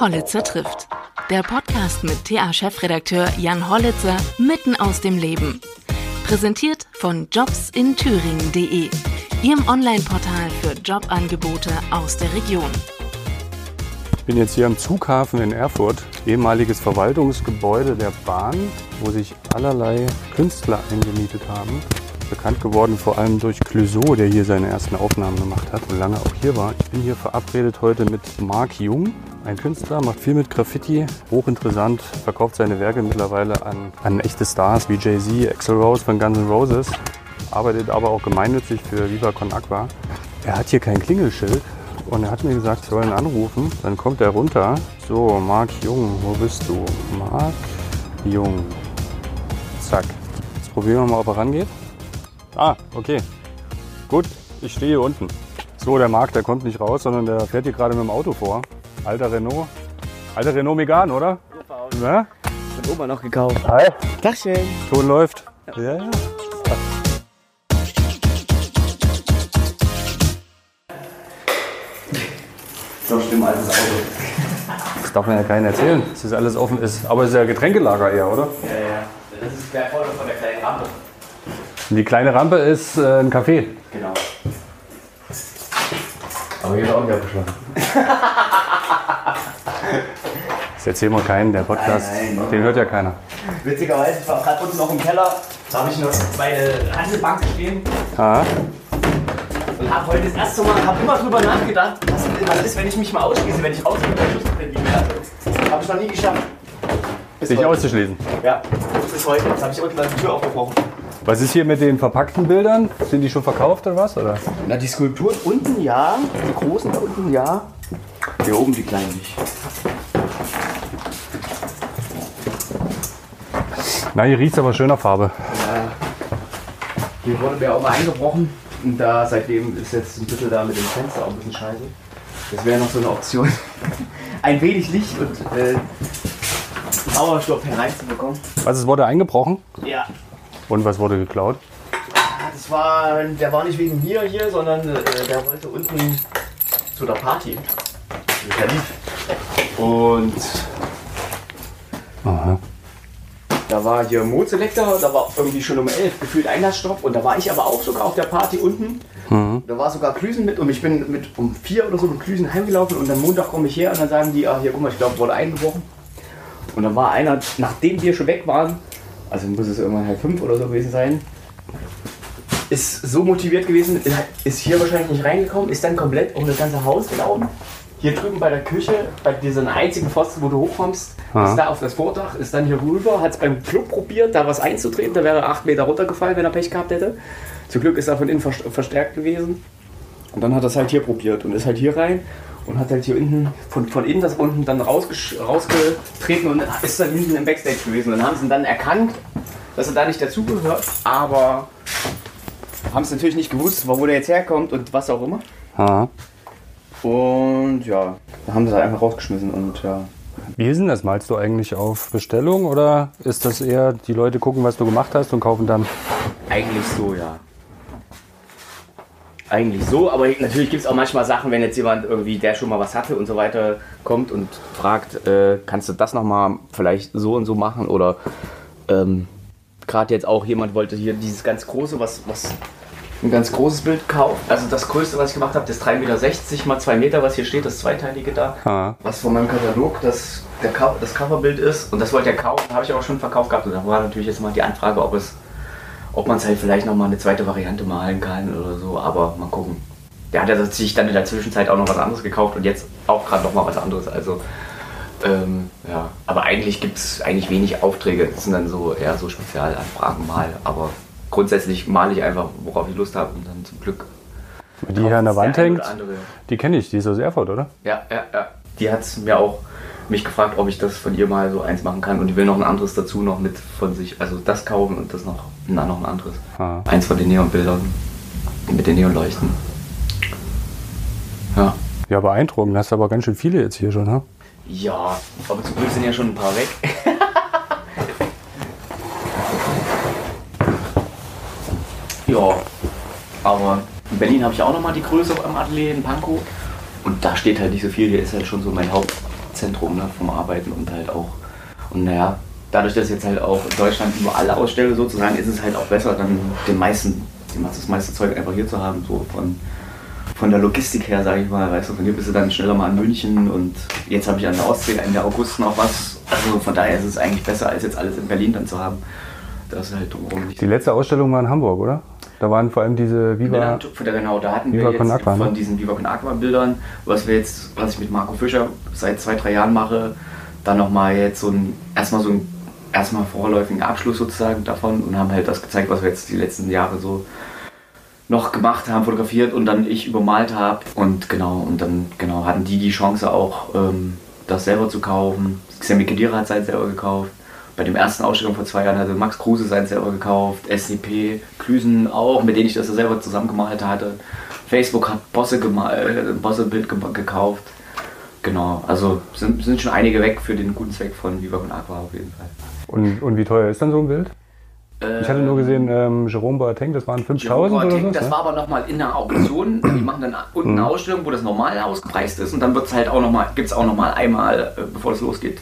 Hollitzer trifft. Der Podcast mit TA-Chefredakteur Jan Hollitzer mitten aus dem Leben. Präsentiert von jobsinthüringen.de, Ihrem Online-Portal für Jobangebote aus der Region. Ich bin jetzt hier am Zughafen in Erfurt, ehemaliges Verwaltungsgebäude der Bahn, wo sich allerlei Künstler eingemietet haben. Bekannt geworden vor allem durch Clouseau, der hier seine ersten Aufnahmen gemacht hat und lange auch hier war. Ich bin hier verabredet heute mit Mark Jung, ein Künstler, macht viel mit Graffiti, hochinteressant, verkauft seine Werke mittlerweile an, an echte Stars wie Jay-Z, Axel Rose von Guns N' Roses, arbeitet aber auch gemeinnützig für Viva Con Aqua. Er hat hier kein Klingelschild, und er hat mir gesagt, ich soll ihn anrufen. Dann kommt er runter. So, Marc Jung, wo bist du? Marc Jung. Zack. Jetzt probieren wir mal, ob er rangeht. Ah, okay. Gut, ich stehe hier unten. So, der Marc, der kommt nicht raus, sondern der fährt hier gerade mit dem Auto vor. Alter Renault. Alter Renault Megane, oder? Ja? Von Oma noch gekauft. Hi. Tagchen. Ton läuft. Ja, ja. So schlimm altes Auto. Das darf man ja keinen erzählen, dass das alles offen ist. Aber es ist ja Getränkelager eher, oder? Ja, ja. Das ist der Vorder von der kleinen Rampe. Und die kleine Rampe ist äh, ein Café. Genau. Aber hier ist auch nicht abgeschlossen. Das erzählen wir keinen, der Podcast, Nein, nein. den hört ja keiner. Witzigerweise, ich war gerade unten noch im Keller. Da habe ich noch meine Handelbank stehen Ah, und habe heute das erste Mal, habe immer drüber nachgedacht, was, was ist, wenn ich mich mal ausschließe, wenn ich rausgehe der Schussbrille nicht mehr. Habe ich noch nie geschafft. Bis nicht heute. auszuschließen. Ja, bis heute. Jetzt habe ich unten die Tür aufgebrochen. Was ist hier mit den verpackten Bildern? Sind die schon verkauft oder was? Oder? Na, die Skulpturen unten ja, die großen da unten ja. Hier oben die kleinen nicht. Na, hier riecht es aber schöner Farbe. Hier wurde mir auch mal eingebrochen. Und da seitdem ist jetzt ein bisschen da mit dem Fenster auch ein bisschen scheiße. Das wäre noch so eine Option. ein wenig Licht und äh, Sauerstoff hereinzubekommen. Was, es wurde eingebrochen? Ja. Und was wurde geklaut? Das war, der war nicht wegen mir hier, sondern äh, der wollte unten zu der Party. Der lief. Und Aha. Da war hier Mozelektor, da war irgendwie schon um 11 gefühlt Einlassstopp und da war ich aber auch sogar auf der Party unten. Da war sogar Klüsen mit und ich bin mit um 4 oder so mit Klüsen heimgelaufen und am Montag komme ich her und dann sagen die, ah hier guck mal, ich glaube wurde eingebrochen. Und dann war einer, nachdem wir schon weg waren, also muss es irgendwann halb fünf oder so gewesen sein, ist so motiviert gewesen, ist hier wahrscheinlich nicht reingekommen, ist dann komplett um das ganze Haus gelaufen. Hier drüben bei der Küche, bei diesem einzigen Pfosten, wo du hochkommst, Ah. ist da auf das Vordach, ist dann hier rüber, hat es beim Club probiert, da was einzutreten, da wäre er acht Meter runtergefallen, wenn er Pech gehabt hätte. Zum Glück ist er von innen vers- verstärkt gewesen. Und dann hat er es halt hier probiert und ist halt hier rein und hat halt hier hinten von, von innen das unten dann rausgetreten und ist dann hinten im Backstage gewesen. Und dann haben sie ihn dann erkannt, dass er da nicht dazugehört, aber haben es natürlich nicht gewusst, wo der jetzt herkommt und was auch immer. Aha. Und ja, da haben sie halt einfach rausgeschmissen und ja. Wie ist denn das? Malst du eigentlich auf Bestellung oder ist das eher, die Leute gucken, was du gemacht hast und kaufen dann? Eigentlich so, ja. Eigentlich so, aber natürlich gibt es auch manchmal Sachen, wenn jetzt jemand irgendwie, der schon mal was hatte und so weiter, kommt und fragt, äh, kannst du das nochmal vielleicht so und so machen oder ähm, gerade jetzt auch jemand wollte hier dieses ganz große, was, was ein ganz großes Bild kaufen. Also das größte, was ich gemacht habe, das 3,60 Meter mal 2 Meter, was hier steht, das zweiteilige da. Ah. Was von meinem Katalog das, der, das Coverbild ist. Und das wollte er kaufen, habe ich aber schon verkauft gehabt. Und da war natürlich jetzt mal die Anfrage, ob es ob man es halt vielleicht nochmal eine zweite Variante malen kann oder so, aber mal gucken. Der hat ja sich dann in der Zwischenzeit auch noch was anderes gekauft und jetzt auch gerade nochmal was anderes. Also, ähm, ja. Aber eigentlich gibt es eigentlich wenig Aufträge. Das sind dann so eher so Spezialanfragen mal. Aber grundsätzlich male ich einfach, worauf ich Lust habe und dann zum Glück. Die hier an der Wand hängt, die kenne ich, die ist aus Erfurt, oder? Ja, ja, ja. Die hat mir auch mich gefragt, ob ich das von ihr mal so eins machen kann. Und die will noch ein anderes dazu noch mit von sich. Also das kaufen und das noch, na, noch ein anderes. Ah. Eins von den Neonbildern mit den Neonleuchten. Ja. Ja, beeindruckend. Hast aber ganz schön viele jetzt hier schon, ne? Ja, aber zum Glück sind ja schon ein paar weg. ja, aber in Berlin habe ich auch noch mal die Größe am Atelier in Pankow. Und da steht halt nicht so viel. Hier ist halt schon so mein Hauptzentrum ne, vom Arbeiten und halt auch, und naja, dadurch, dass jetzt halt auch in Deutschland überall ausstelle sozusagen, ist es halt auch besser, dann den meisten, das meiste Zeug einfach hier zu haben, so von, von der Logistik her, sage ich mal, weißt du, von hier bist du dann schneller mal in München und jetzt habe ich an der Ostsee Ende August noch was, also von daher ist es eigentlich besser, als jetzt alles in Berlin dann zu haben. Das ist halt drumherum nicht. Die letzte Ausstellung war in Hamburg, oder? Da waren vor allem diese Viva. Genau, da hatten Viva wir jetzt Aqua, von ne? diesen Viva Con Aqua Bildern, was wir jetzt, was ich mit Marco Fischer seit zwei, drei Jahren mache, dann nochmal jetzt so ein, erstmal so ein, erstmal vorläufigen Abschluss sozusagen davon und haben halt das gezeigt, was wir jetzt die letzten Jahre so noch gemacht haben, fotografiert und dann ich übermalt habe und genau, und dann genau hatten die die Chance auch, ähm, das selber zu kaufen. Sammy Kedira hat halt selber gekauft bei dem ersten Ausstellung vor zwei Jahren hatte Max Kruse sein selber gekauft, SCP, Klüsen auch, mit denen ich das selber zusammen gemalt hatte. Facebook hat Bosse, äh, Bosse Bild gekauft. Genau, also sind, sind schon einige weg für den guten Zweck von Viva und Aqua auf jeden Fall. Und, und wie teuer ist dann so ein Bild? ich hatte nur gesehen, ähm, Jerome Boateng, das waren 5000 oder so. Das ne? war aber nochmal in der Auktion. Die machen dann unten eine mhm. Ausstellung, wo das normal ausgepreist ist und dann wird es halt auch nochmal, gibt es auch nochmal einmal, äh, bevor es losgeht,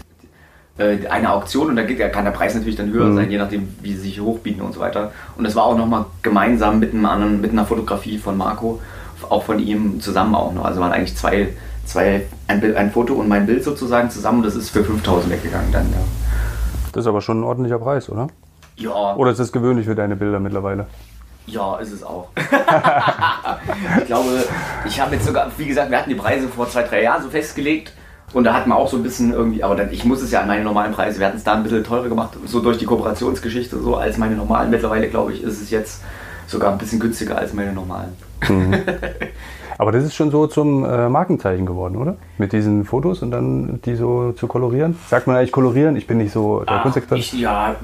äh, eine Auktion und da kann der Preis natürlich dann höher mhm. sein, je nachdem, wie sie sich hochbieten und so weiter. Und das war auch nochmal gemeinsam mit, einem anderen, mit einer Fotografie von Marco, auch von ihm zusammen auch noch. Also waren eigentlich zwei, zwei ein, Bild, ein Foto und mein Bild sozusagen zusammen. Das ist für 5000 weggegangen dann, ja. Das ist aber schon ein ordentlicher Preis, oder? Ja. Oder ist das gewöhnlich für deine Bilder mittlerweile? Ja, ist es auch. ich glaube, ich habe jetzt sogar, wie gesagt, wir hatten die Preise vor zwei, drei Jahren so festgelegt und da hat man auch so ein bisschen irgendwie, aber dann, ich muss es ja an meine normalen Preise, wir hatten es da ein bisschen teurer gemacht, so durch die Kooperationsgeschichte, so als meine normalen. Mittlerweile, glaube ich, ist es jetzt sogar ein bisschen günstiger als meine normalen. Mhm. Aber das ist schon so zum äh, Markenzeichen geworden, oder? Mit diesen Fotos und dann die so zu kolorieren? Sagt man eigentlich kolorieren? Ich bin nicht so der Kunstexperte. Ja,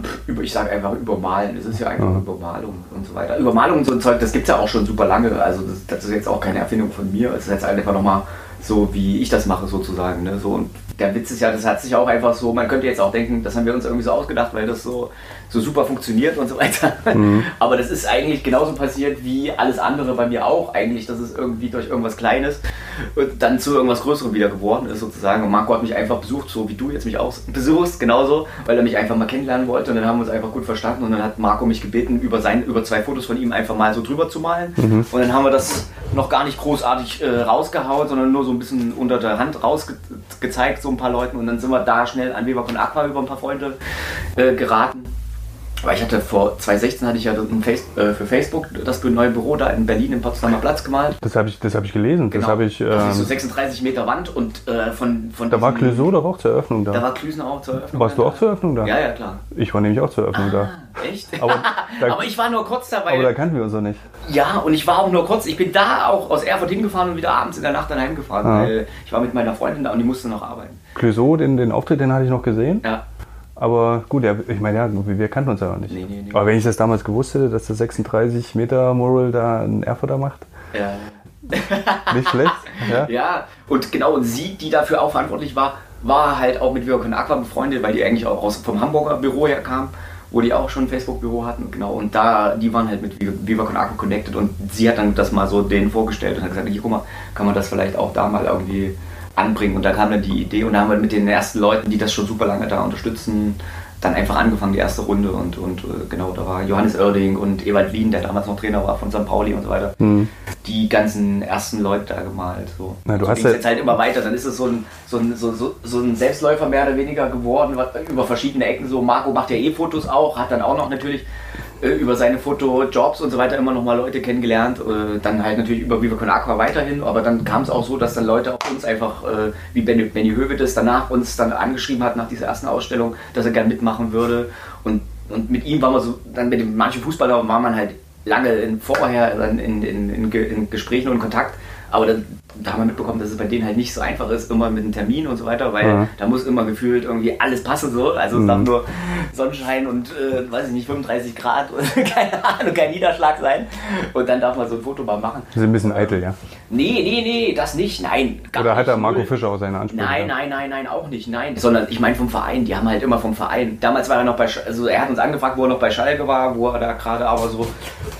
ich sage einfach übermalen. Das ist ja einfach ja. Übermalung und so weiter. Übermalung und so ein Zeug, das gibt es ja auch schon super lange. Also das, das, ist jetzt auch keine Erfindung von mir. Es ist jetzt einfach nochmal so wie ich das mache sozusagen. Ne? So, und der Witz ist ja, das hat sich auch einfach so, man könnte jetzt auch denken, das haben wir uns irgendwie so ausgedacht, weil das so, so super funktioniert und so weiter. Mhm. Aber das ist eigentlich genauso passiert wie alles andere bei mir auch eigentlich, dass es irgendwie durch irgendwas Kleines und dann zu irgendwas Größerem wieder geworden ist sozusagen. Und Marco hat mich einfach besucht, so wie du jetzt mich auch besuchst, genauso, weil er mich einfach mal kennenlernen wollte und dann haben wir uns einfach gut verstanden und dann hat Marco mich gebeten, über, sein, über zwei Fotos von ihm einfach mal so drüber zu malen. Mhm. Und dann haben wir das noch gar nicht großartig äh, rausgehauen, sondern nur so ein bisschen unter der Hand rausgezeigt, so ein paar Leuten und dann sind wir da schnell an Weber von Aqua über ein paar Freunde äh, geraten. Weil ich hatte vor 2016 hatte ich ja Face, äh, für Facebook das neue Büro da in Berlin im Potsdamer Platz gemalt. Das habe ich, hab ich gelesen. Genau. Das habe ich. Ähm, das ist so 36 Meter Wand und äh, von, von. Da war Clouseau doch auch zur Eröffnung da. Da war Clouseau auch zur Eröffnung. Warst du auch zur Eröffnung da? Ja, ja, klar. Ich war nämlich auch zur Eröffnung ah, da. Echt? Aber, da, aber, ich war nur kurz dabei. Aber da kannten wir uns doch nicht. Ja, und ich war auch nur kurz. Ich bin da auch aus Erfurt hingefahren und wieder abends in der Nacht dann heimgefahren, ah. weil ich war mit meiner Freundin da und die musste noch arbeiten. Clouseau, den, den Auftritt, den hatte ich noch gesehen. Ja. Aber gut, ja, ich meine, ja, wir kannten uns ja auch nicht. Nee, nee, nee. Aber wenn ich das damals gewusst hätte, dass der 36 Meter Mural da ein Erfurter macht. Ja. nicht schlecht. Ja. ja, und genau, und sie, die dafür auch verantwortlich war, war halt auch mit Viva Aqua befreundet, weil die eigentlich auch aus, vom Hamburger Büro her kam, wo die auch schon ein Facebook-Büro hatten. Genau, und da, die waren halt mit Viva Aqua connected und sie hat dann das mal so denen vorgestellt und hat gesagt, hier, guck mal, kann man das vielleicht auch da mal irgendwie anbringen. Und da kam dann die Idee und da haben wir mit den ersten Leuten, die das schon super lange da unterstützen, dann einfach angefangen, die erste Runde. Und, und äh, genau, da war Johannes Oerding und Ewald Wien, der damals noch Trainer war von St. Pauli und so weiter. Mhm. Die ganzen ersten Leute da gemalt. So, Na, du so hast ja jetzt halt immer weiter. Dann ist es so ein, so, ein, so, so, so ein Selbstläufer mehr oder weniger geworden, über verschiedene Ecken. So, Marco macht ja eh Fotos auch, hat dann auch noch natürlich über seine Fotojobs und so weiter immer noch mal Leute kennengelernt. Äh, dann halt natürlich über Viva Con Aqua weiterhin, aber dann kam es auch so, dass dann Leute auch uns einfach, äh, wie Benny, Benny Hövedes danach uns dann angeschrieben hat nach dieser ersten Ausstellung, dass er gern mitmachen würde. Und, und mit ihm war man so, dann mit manchen Fußballern war man halt lange in, vorher in, in, in, in Gesprächen und Kontakt. Aber dann, da haben wir mitbekommen, dass es bei denen halt nicht so einfach ist, immer mit einem Termin und so weiter, weil ja. da muss immer gefühlt irgendwie alles passen so. Also es mhm. darf nur Sonnenschein und äh, weiß ich nicht, 35 Grad und keine Ahnung, kein Niederschlag sein. Und dann darf man so ein Foto mal machen. Das ist ein bisschen eitel, ja. Nee, nee, nee, das nicht, nein. Oder hat der Marco Fischer auch seine Ansprüche? Nein, nein, nein, nein, auch nicht, nein. Sondern ich meine vom Verein, die haben halt immer vom Verein. Damals war er noch bei, also er hat uns angefragt, wo er noch bei Schalke war, wo er da gerade aber so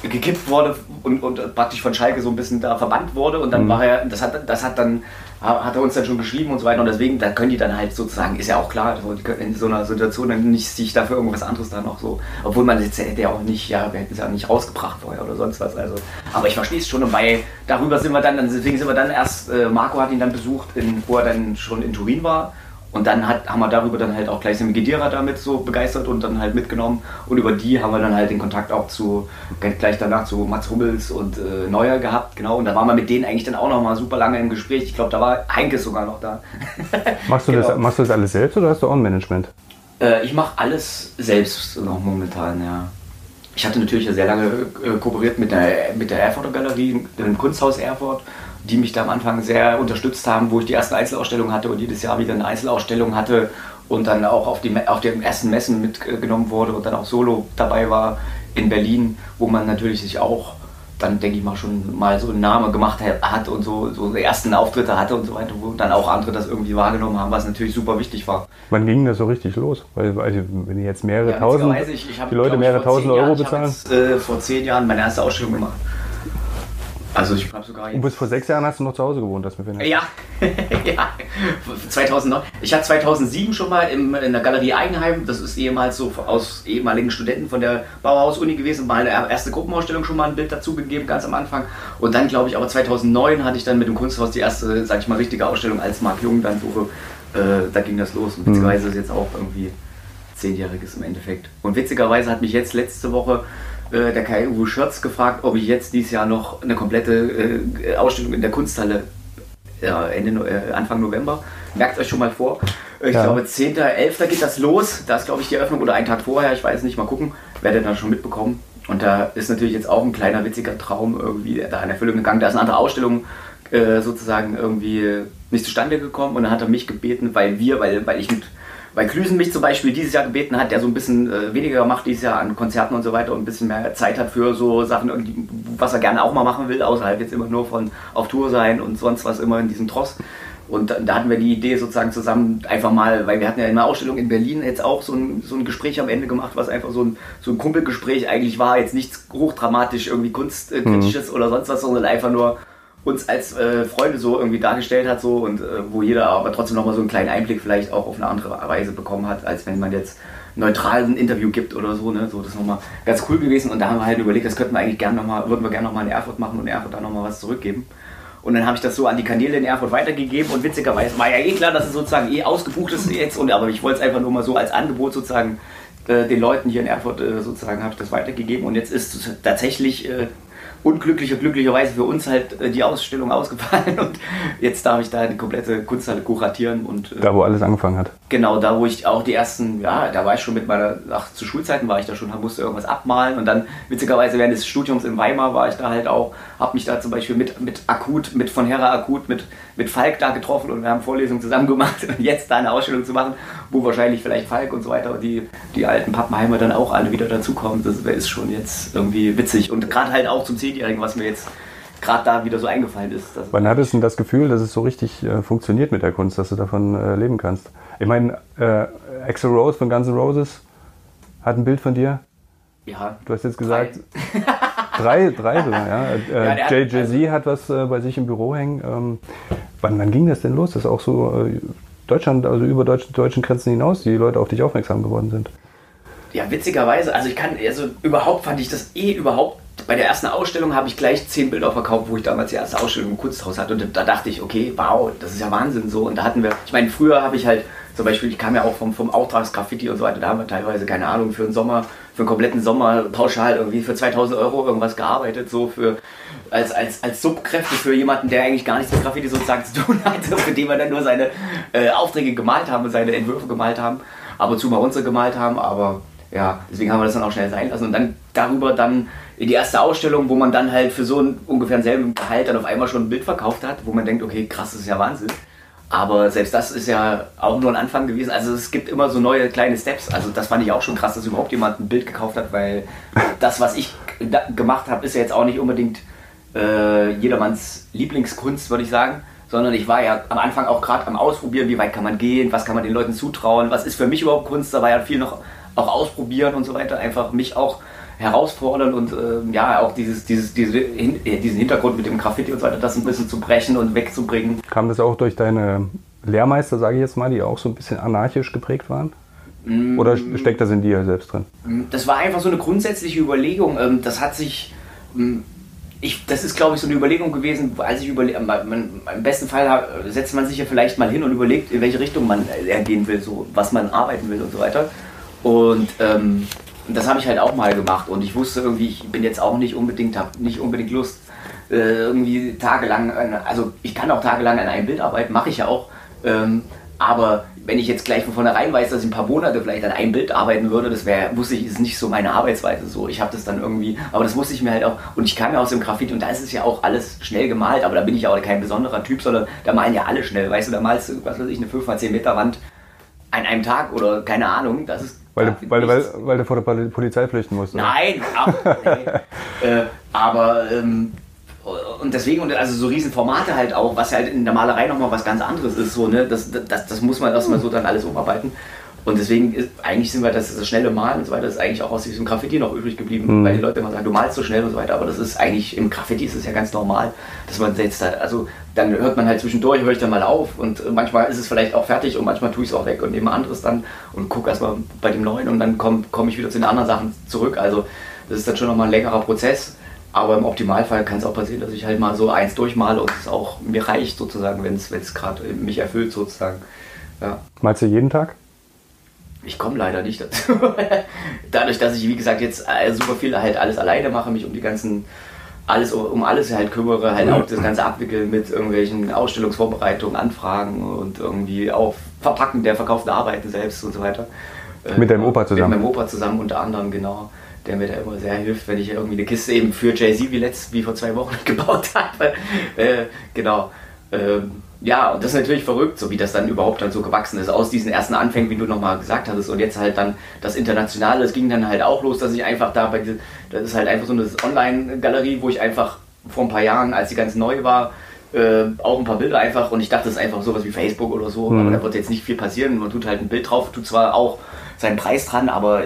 gekippt wurde und, und praktisch von Schalke so ein bisschen da verbannt wurde. Und dann mhm. war er, das hat, das hat dann hat er uns dann schon geschrieben und so weiter. Und deswegen, da können die dann halt sozusagen, ist ja auch klar, in so einer Situation dann nicht sich dafür irgendwas anderes dann noch so, obwohl man jetzt hätte ja auch nicht, ja, wir hätten es ja nicht rausgebracht vorher oder sonst was. Also, aber ich verstehe es schon und bei, darüber sind wir dann, deswegen sind wir dann erst, äh, Marco hat ihn dann besucht, in, wo er dann schon in Turin war und dann hat, haben wir darüber dann halt auch gleich den Gedira damit so begeistert und dann halt mitgenommen. Und über die haben wir dann halt den Kontakt auch zu, gleich danach zu Mats Hummels und äh, Neuer gehabt. Genau. Und da waren wir mit denen eigentlich dann auch noch mal super lange im Gespräch. Ich glaube, da war Heinkes sogar noch da. machst, du genau. das, machst du das alles selbst oder hast du auch ein Management? Äh, ich mache alles selbst noch momentan, ja. Ich hatte natürlich ja sehr lange äh, kooperiert mit der, mit der Erfurter Galerie, dem Kunsthaus Erfurt die mich da am Anfang sehr unterstützt haben, wo ich die ersten Einzelausstellungen hatte und jedes Jahr wieder eine Einzelausstellung hatte und dann auch auf, die, auf den ersten Messen mitgenommen wurde und dann auch solo dabei war in Berlin, wo man natürlich sich auch dann denke ich mal schon mal so einen Namen gemacht hat und so, so die ersten Auftritte hatte und so weiter, wo dann auch andere das irgendwie wahrgenommen haben, was natürlich super wichtig war. Wann ging das so richtig los? Weil also, wenn jetzt mehrere ja, tausend, ich, ich hab, die Leute mehrere tausend Euro Jahren, bezahlen? Ich habe äh, vor zehn Jahren meine erste Ausstellung gemacht. Also ich habe sogar. Und bis vor sechs Jahren hast du noch zu Hause gewohnt, das mir Ja, ja. 2009. Ich hatte 2007 schon mal im, in der Galerie Eigenheim, das ist ehemals so aus ehemaligen Studenten von der Bauhaus-Uni gewesen, mal eine erste Gruppenausstellung schon mal ein Bild dazu gegeben, ganz am Anfang. Und dann glaube ich, aber 2009 hatte ich dann mit dem Kunsthaus die erste, sag ich mal, richtige Ausstellung als Mark Jung dann, wo äh, da ging das los. Und witzigerweise ist jetzt auch irgendwie zehnjähriges im Endeffekt. Und witzigerweise hat mich jetzt letzte Woche äh, der Kai Uwe Schürz gefragt, ob ich jetzt dieses Jahr noch eine komplette äh, Ausstellung in der Kunsthalle ja, Ende, äh, Anfang November. Merkt euch schon mal vor. Ich ja. glaube, 10.11. geht das los. Da ist, glaube ich, die Eröffnung oder einen Tag vorher. Ich weiß nicht, mal gucken. Werdet ihr dann schon mitbekommen. Und da ist natürlich jetzt auch ein kleiner witziger Traum irgendwie da in Erfüllung gegangen. Da ist eine andere Ausstellung äh, sozusagen irgendwie nicht zustande gekommen. Und dann hat er mich gebeten, weil wir, weil, weil ich mit weil Klüsen mich zum Beispiel dieses Jahr gebeten hat, der so ein bisschen äh, weniger macht dieses Jahr an Konzerten und so weiter und ein bisschen mehr Zeit hat für so Sachen, was er gerne auch mal machen will, außerhalb jetzt immer nur von auf Tour sein und sonst was immer in diesem Tross. Und da hatten wir die Idee sozusagen zusammen einfach mal, weil wir hatten ja in einer Ausstellung in Berlin jetzt auch so ein, so ein Gespräch am Ende gemacht, was einfach so ein, so ein Kumpelgespräch eigentlich war, jetzt nichts hochdramatisch irgendwie kunstkritisches mhm. oder sonst was, sondern einfach nur uns als äh, Freunde so irgendwie dargestellt hat so und äh, wo jeder aber trotzdem nochmal so einen kleinen Einblick vielleicht auch auf eine andere Weise bekommen hat, als wenn man jetzt neutral ein Interview gibt oder so, ne? So, das ist nochmal ganz cool gewesen und da haben wir halt überlegt, das könnten wir eigentlich gerne nochmal, würden wir gerne nochmal in Erfurt machen und in Erfurt dann nochmal was zurückgeben. Und dann habe ich das so an die Kanäle in Erfurt weitergegeben und witzigerweise war ja eh klar, dass es sozusagen eh ausgebucht ist jetzt, und, aber ich wollte es einfach nur mal so als Angebot sozusagen äh, den Leuten hier in Erfurt äh, sozusagen habe ich das weitergegeben und jetzt ist tatsächlich unglücklicher, glücklicherweise für uns halt äh, die Ausstellung ausgefallen und jetzt darf ich da die komplette Kunsthalle kuratieren und äh, da wo alles angefangen hat. Genau, da wo ich auch die ersten, ja, da war ich schon mit meiner, ach zu Schulzeiten war ich da schon, musste irgendwas abmalen und dann witzigerweise während des Studiums in Weimar war ich da halt auch, habe mich da zum Beispiel mit, mit Akut, mit von Herra Akut, mit, mit Falk da getroffen und wir haben Vorlesungen zusammen gemacht und jetzt da eine Ausstellung zu machen, wo wahrscheinlich vielleicht Falk und so weiter die, die alten Pappenheimer dann auch alle wieder dazukommen, das ist schon jetzt irgendwie witzig und gerade halt auch zum Zehnjährigen, was mir jetzt gerade da wieder so eingefallen ist. Wann hattest du denn das Gefühl, dass es so richtig äh, funktioniert mit der Kunst, dass du davon äh, leben kannst? Ich meine, äh, Axel Rose von Guns N' Roses hat ein Bild von dir. Ja. Du hast jetzt gesagt. Drei, drei, sogar, ja. Äh, ja Jay-Z hat was äh, bei sich im Büro hängen. Ähm, wann, wann ging das denn los, dass auch so äh, Deutschland, also über deutschen, deutschen Grenzen hinaus, die Leute auf dich aufmerksam geworden sind? Ja, witzigerweise, also ich kann, also überhaupt fand ich das eh überhaupt bei der ersten Ausstellung habe ich gleich zehn Bilder verkauft, wo ich damals die erste Ausstellung im Kunsthaus hatte. Und da dachte ich, okay, wow, das ist ja Wahnsinn so. Und da hatten wir, ich meine, früher habe ich halt, zum Beispiel, ich kam ja auch vom, vom Auftragsgraffiti und so weiter, da haben wir teilweise, keine Ahnung, für einen Sommer, für einen kompletten Sommer pauschal irgendwie für 2000 Euro irgendwas gearbeitet, so für, als, als, als Subkräfte für jemanden, der eigentlich gar nichts mit Graffiti sozusagen zu tun hatte, für den wir dann nur seine äh, Aufträge gemalt haben und seine Entwürfe gemalt haben, ab und zu mal unsere gemalt haben, aber ja, deswegen haben wir das dann auch schnell sein lassen und dann darüber dann in die erste Ausstellung, wo man dann halt für so ein ungefähr selben Gehalt dann auf einmal schon ein Bild verkauft hat, wo man denkt, okay, krass, das ist ja Wahnsinn. Aber selbst das ist ja auch nur ein Anfang gewesen. Also es gibt immer so neue kleine Steps. Also das fand ich auch schon krass, dass überhaupt jemand ein Bild gekauft hat, weil das, was ich gemacht habe, ist ja jetzt auch nicht unbedingt äh, jedermanns Lieblingskunst, würde ich sagen. Sondern ich war ja am Anfang auch gerade am Ausprobieren, wie weit kann man gehen, was kann man den Leuten zutrauen, was ist für mich überhaupt Kunst. Da war ja viel noch auch ausprobieren und so weiter. Einfach mich auch herausfordern und äh, ja, auch dieses, dieses, diese, hin, äh, diesen Hintergrund mit dem Graffiti und so weiter, das ein bisschen zu brechen und wegzubringen. Kam das auch durch deine Lehrmeister, sage ich jetzt mal, die auch so ein bisschen anarchisch geprägt waren? Mm. Oder steckt das in dir selbst drin? Mm, das war einfach so eine grundsätzliche Überlegung. Ähm, das hat sich mm, ich, das ist, glaube ich, so eine Überlegung gewesen, als ich überlege, im besten Fall setzt man sich ja vielleicht mal hin und überlegt, in welche Richtung man gehen will, so, was man arbeiten will und so weiter. Und ähm, das habe ich halt auch mal gemacht. Und ich wusste irgendwie, ich bin jetzt auch nicht unbedingt, habe nicht unbedingt Lust, äh, irgendwie tagelang, also ich kann auch tagelang an einem Bild arbeiten, mache ich ja auch, ähm, aber wenn ich jetzt gleich von vornherein weiß, dass ich ein paar Monate vielleicht an einem Bild arbeiten würde, das wäre, wusste ich, ist nicht so meine Arbeitsweise so. Ich habe das dann irgendwie, aber das wusste ich mir halt auch, und ich kam ja aus dem Graffiti und da ist es ja auch alles schnell gemalt, aber da bin ich ja auch kein besonderer Typ, sondern da malen ja alle schnell, weißt du, da malst du, was weiß ich, eine 5x10 Meter Wand an einem Tag oder keine Ahnung, das ist weil, du, weil, weil, weil du vor der Polizei flüchten musst. Oder? Nein, ach, nee. äh, aber ähm, und deswegen, also so Riesenformate halt auch, was halt in der Malerei nochmal was ganz anderes ist, so, ne? das, das, das muss man erstmal so dann alles umarbeiten. Und deswegen ist, eigentlich sind wir, das, das schnelle Malen und so weiter, das ist eigentlich auch aus diesem Graffiti noch übrig geblieben, mhm. weil die Leute immer sagen, du malst so schnell und so weiter, aber das ist eigentlich, im Graffiti ist es ja ganz normal, dass man jetzt halt, also dann hört man halt zwischendurch, höre ich dann mal auf und manchmal ist es vielleicht auch fertig und manchmal tue ich es auch weg und nehme anderes dann und gucke erstmal bei dem Neuen und dann komme komm ich wieder zu den anderen Sachen zurück. Also das ist dann schon nochmal ein längerer Prozess aber im Optimalfall kann es auch passieren, dass ich halt mal so eins durchmale und es auch mir reicht sozusagen, wenn es gerade mich erfüllt sozusagen. Ja. Malst du jeden Tag? Ich komme leider nicht dazu. Dadurch, dass ich, wie gesagt, jetzt äh, super viel halt alles alleine mache, mich um die ganzen, alles um alles halt kümmere, halt auch das ganze abwickeln mit irgendwelchen Ausstellungsvorbereitungen, Anfragen und irgendwie auch Verpacken der verkauften Arbeiten selbst und so weiter. Mit deinem Opa zusammen? Mit meinem Opa zusammen unter anderem, genau der mir da immer sehr hilft, wenn ich irgendwie eine Kiste eben für Jay-Z wie letzt, wie vor zwei Wochen gebaut habe. Äh, genau. Ähm, ja, und das ist natürlich verrückt, so wie das dann überhaupt dann so gewachsen ist, aus diesen ersten Anfängen, wie du nochmal gesagt hattest, und jetzt halt dann das Internationale, das ging dann halt auch los, dass ich einfach da bei, das ist halt einfach so eine Online-Galerie, wo ich einfach vor ein paar Jahren, als die ganz neu war, äh, auch ein paar Bilder einfach, und ich dachte, das ist einfach sowas wie Facebook oder so, mhm. aber da wird jetzt nicht viel passieren, man tut halt ein Bild drauf, tut zwar auch seinen Preis dran, aber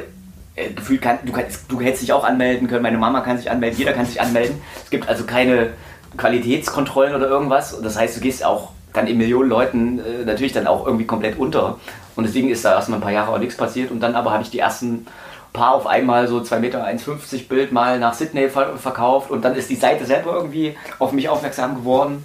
äh, gefühlt kann, du, kannst, du hättest dich auch anmelden können, meine Mama kann sich anmelden, jeder kann sich anmelden. Es gibt also keine Qualitätskontrollen oder irgendwas. Das heißt, du gehst auch dann in Millionen Leuten äh, natürlich dann auch irgendwie komplett unter. Und deswegen ist da erstmal ein paar Jahre auch nichts passiert. Und dann aber habe ich die ersten paar auf einmal so 2,1,50 Meter Bild mal nach Sydney ver verkauft. Und dann ist die Seite selber irgendwie auf mich aufmerksam geworden.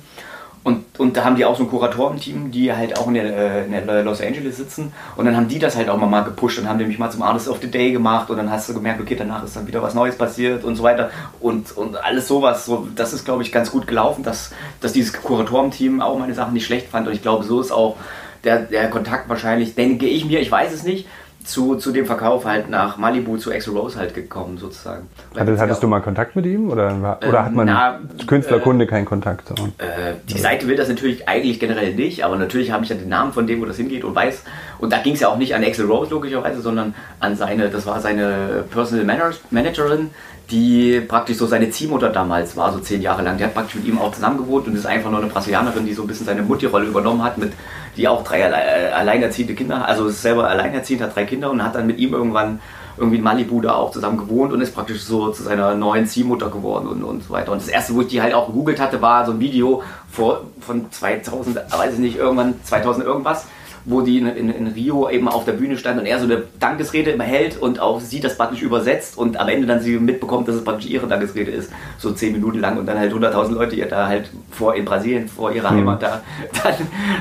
Und, und da haben die auch so ein Kuratorenteam, die halt auch in der, äh, in der, Los Angeles sitzen. Und dann haben die das halt auch mal gepusht und haben nämlich mal zum Artist of the Day gemacht. Und dann hast du gemerkt, okay, danach ist dann wieder was Neues passiert und so weiter. Und, und alles sowas. So, das ist, glaube ich, ganz gut gelaufen, dass, dass dieses Kuratorenteam auch meine Sachen nicht schlecht fand. Und ich glaube, so ist auch der, der Kontakt wahrscheinlich, denke ich mir, ich weiß es nicht, zu, zu dem Verkauf halt nach Malibu zu Exo Rose halt gekommen sozusagen. Hattest, hattest du mal Kontakt mit ihm oder, oder hat man na, Künstlerkunde äh, keinen Kontakt? Äh, die Seite will das natürlich eigentlich generell nicht, aber natürlich habe ich ja den Namen von dem, wo das hingeht und weiß. Und da ging es ja auch nicht an Axel Rose logischerweise, sondern an seine, das war seine Personal Managerin, die praktisch so seine Ziehmutter damals war, so zehn Jahre lang. Die hat praktisch mit ihm auch zusammen gewohnt und ist einfach nur eine Brasilianerin, die so ein bisschen seine Mutti-Rolle übernommen hat, mit, die auch drei äh, alleinerziehende Kinder, also ist selber alleinerziehend, hat drei Kinder und hat dann mit ihm irgendwann irgendwie in Malibu da auch zusammen gewohnt und ist praktisch so zu seiner neuen Ziehmutter geworden und, und so weiter. Und das erste, wo ich die halt auch gegoogelt hatte, war so ein Video vor, von 2000, weiß ich nicht, irgendwann 2000 irgendwas wo die in, in, in, Rio eben auf der Bühne stand und er so eine Dankesrede immer hält und auch sie das praktisch übersetzt und am Ende dann sie mitbekommt, dass es praktisch ihre Dankesrede ist, so zehn Minuten lang und dann halt 100.000 Leute ihr da halt vor in Brasilien, vor ihrer mhm. Heimat da dann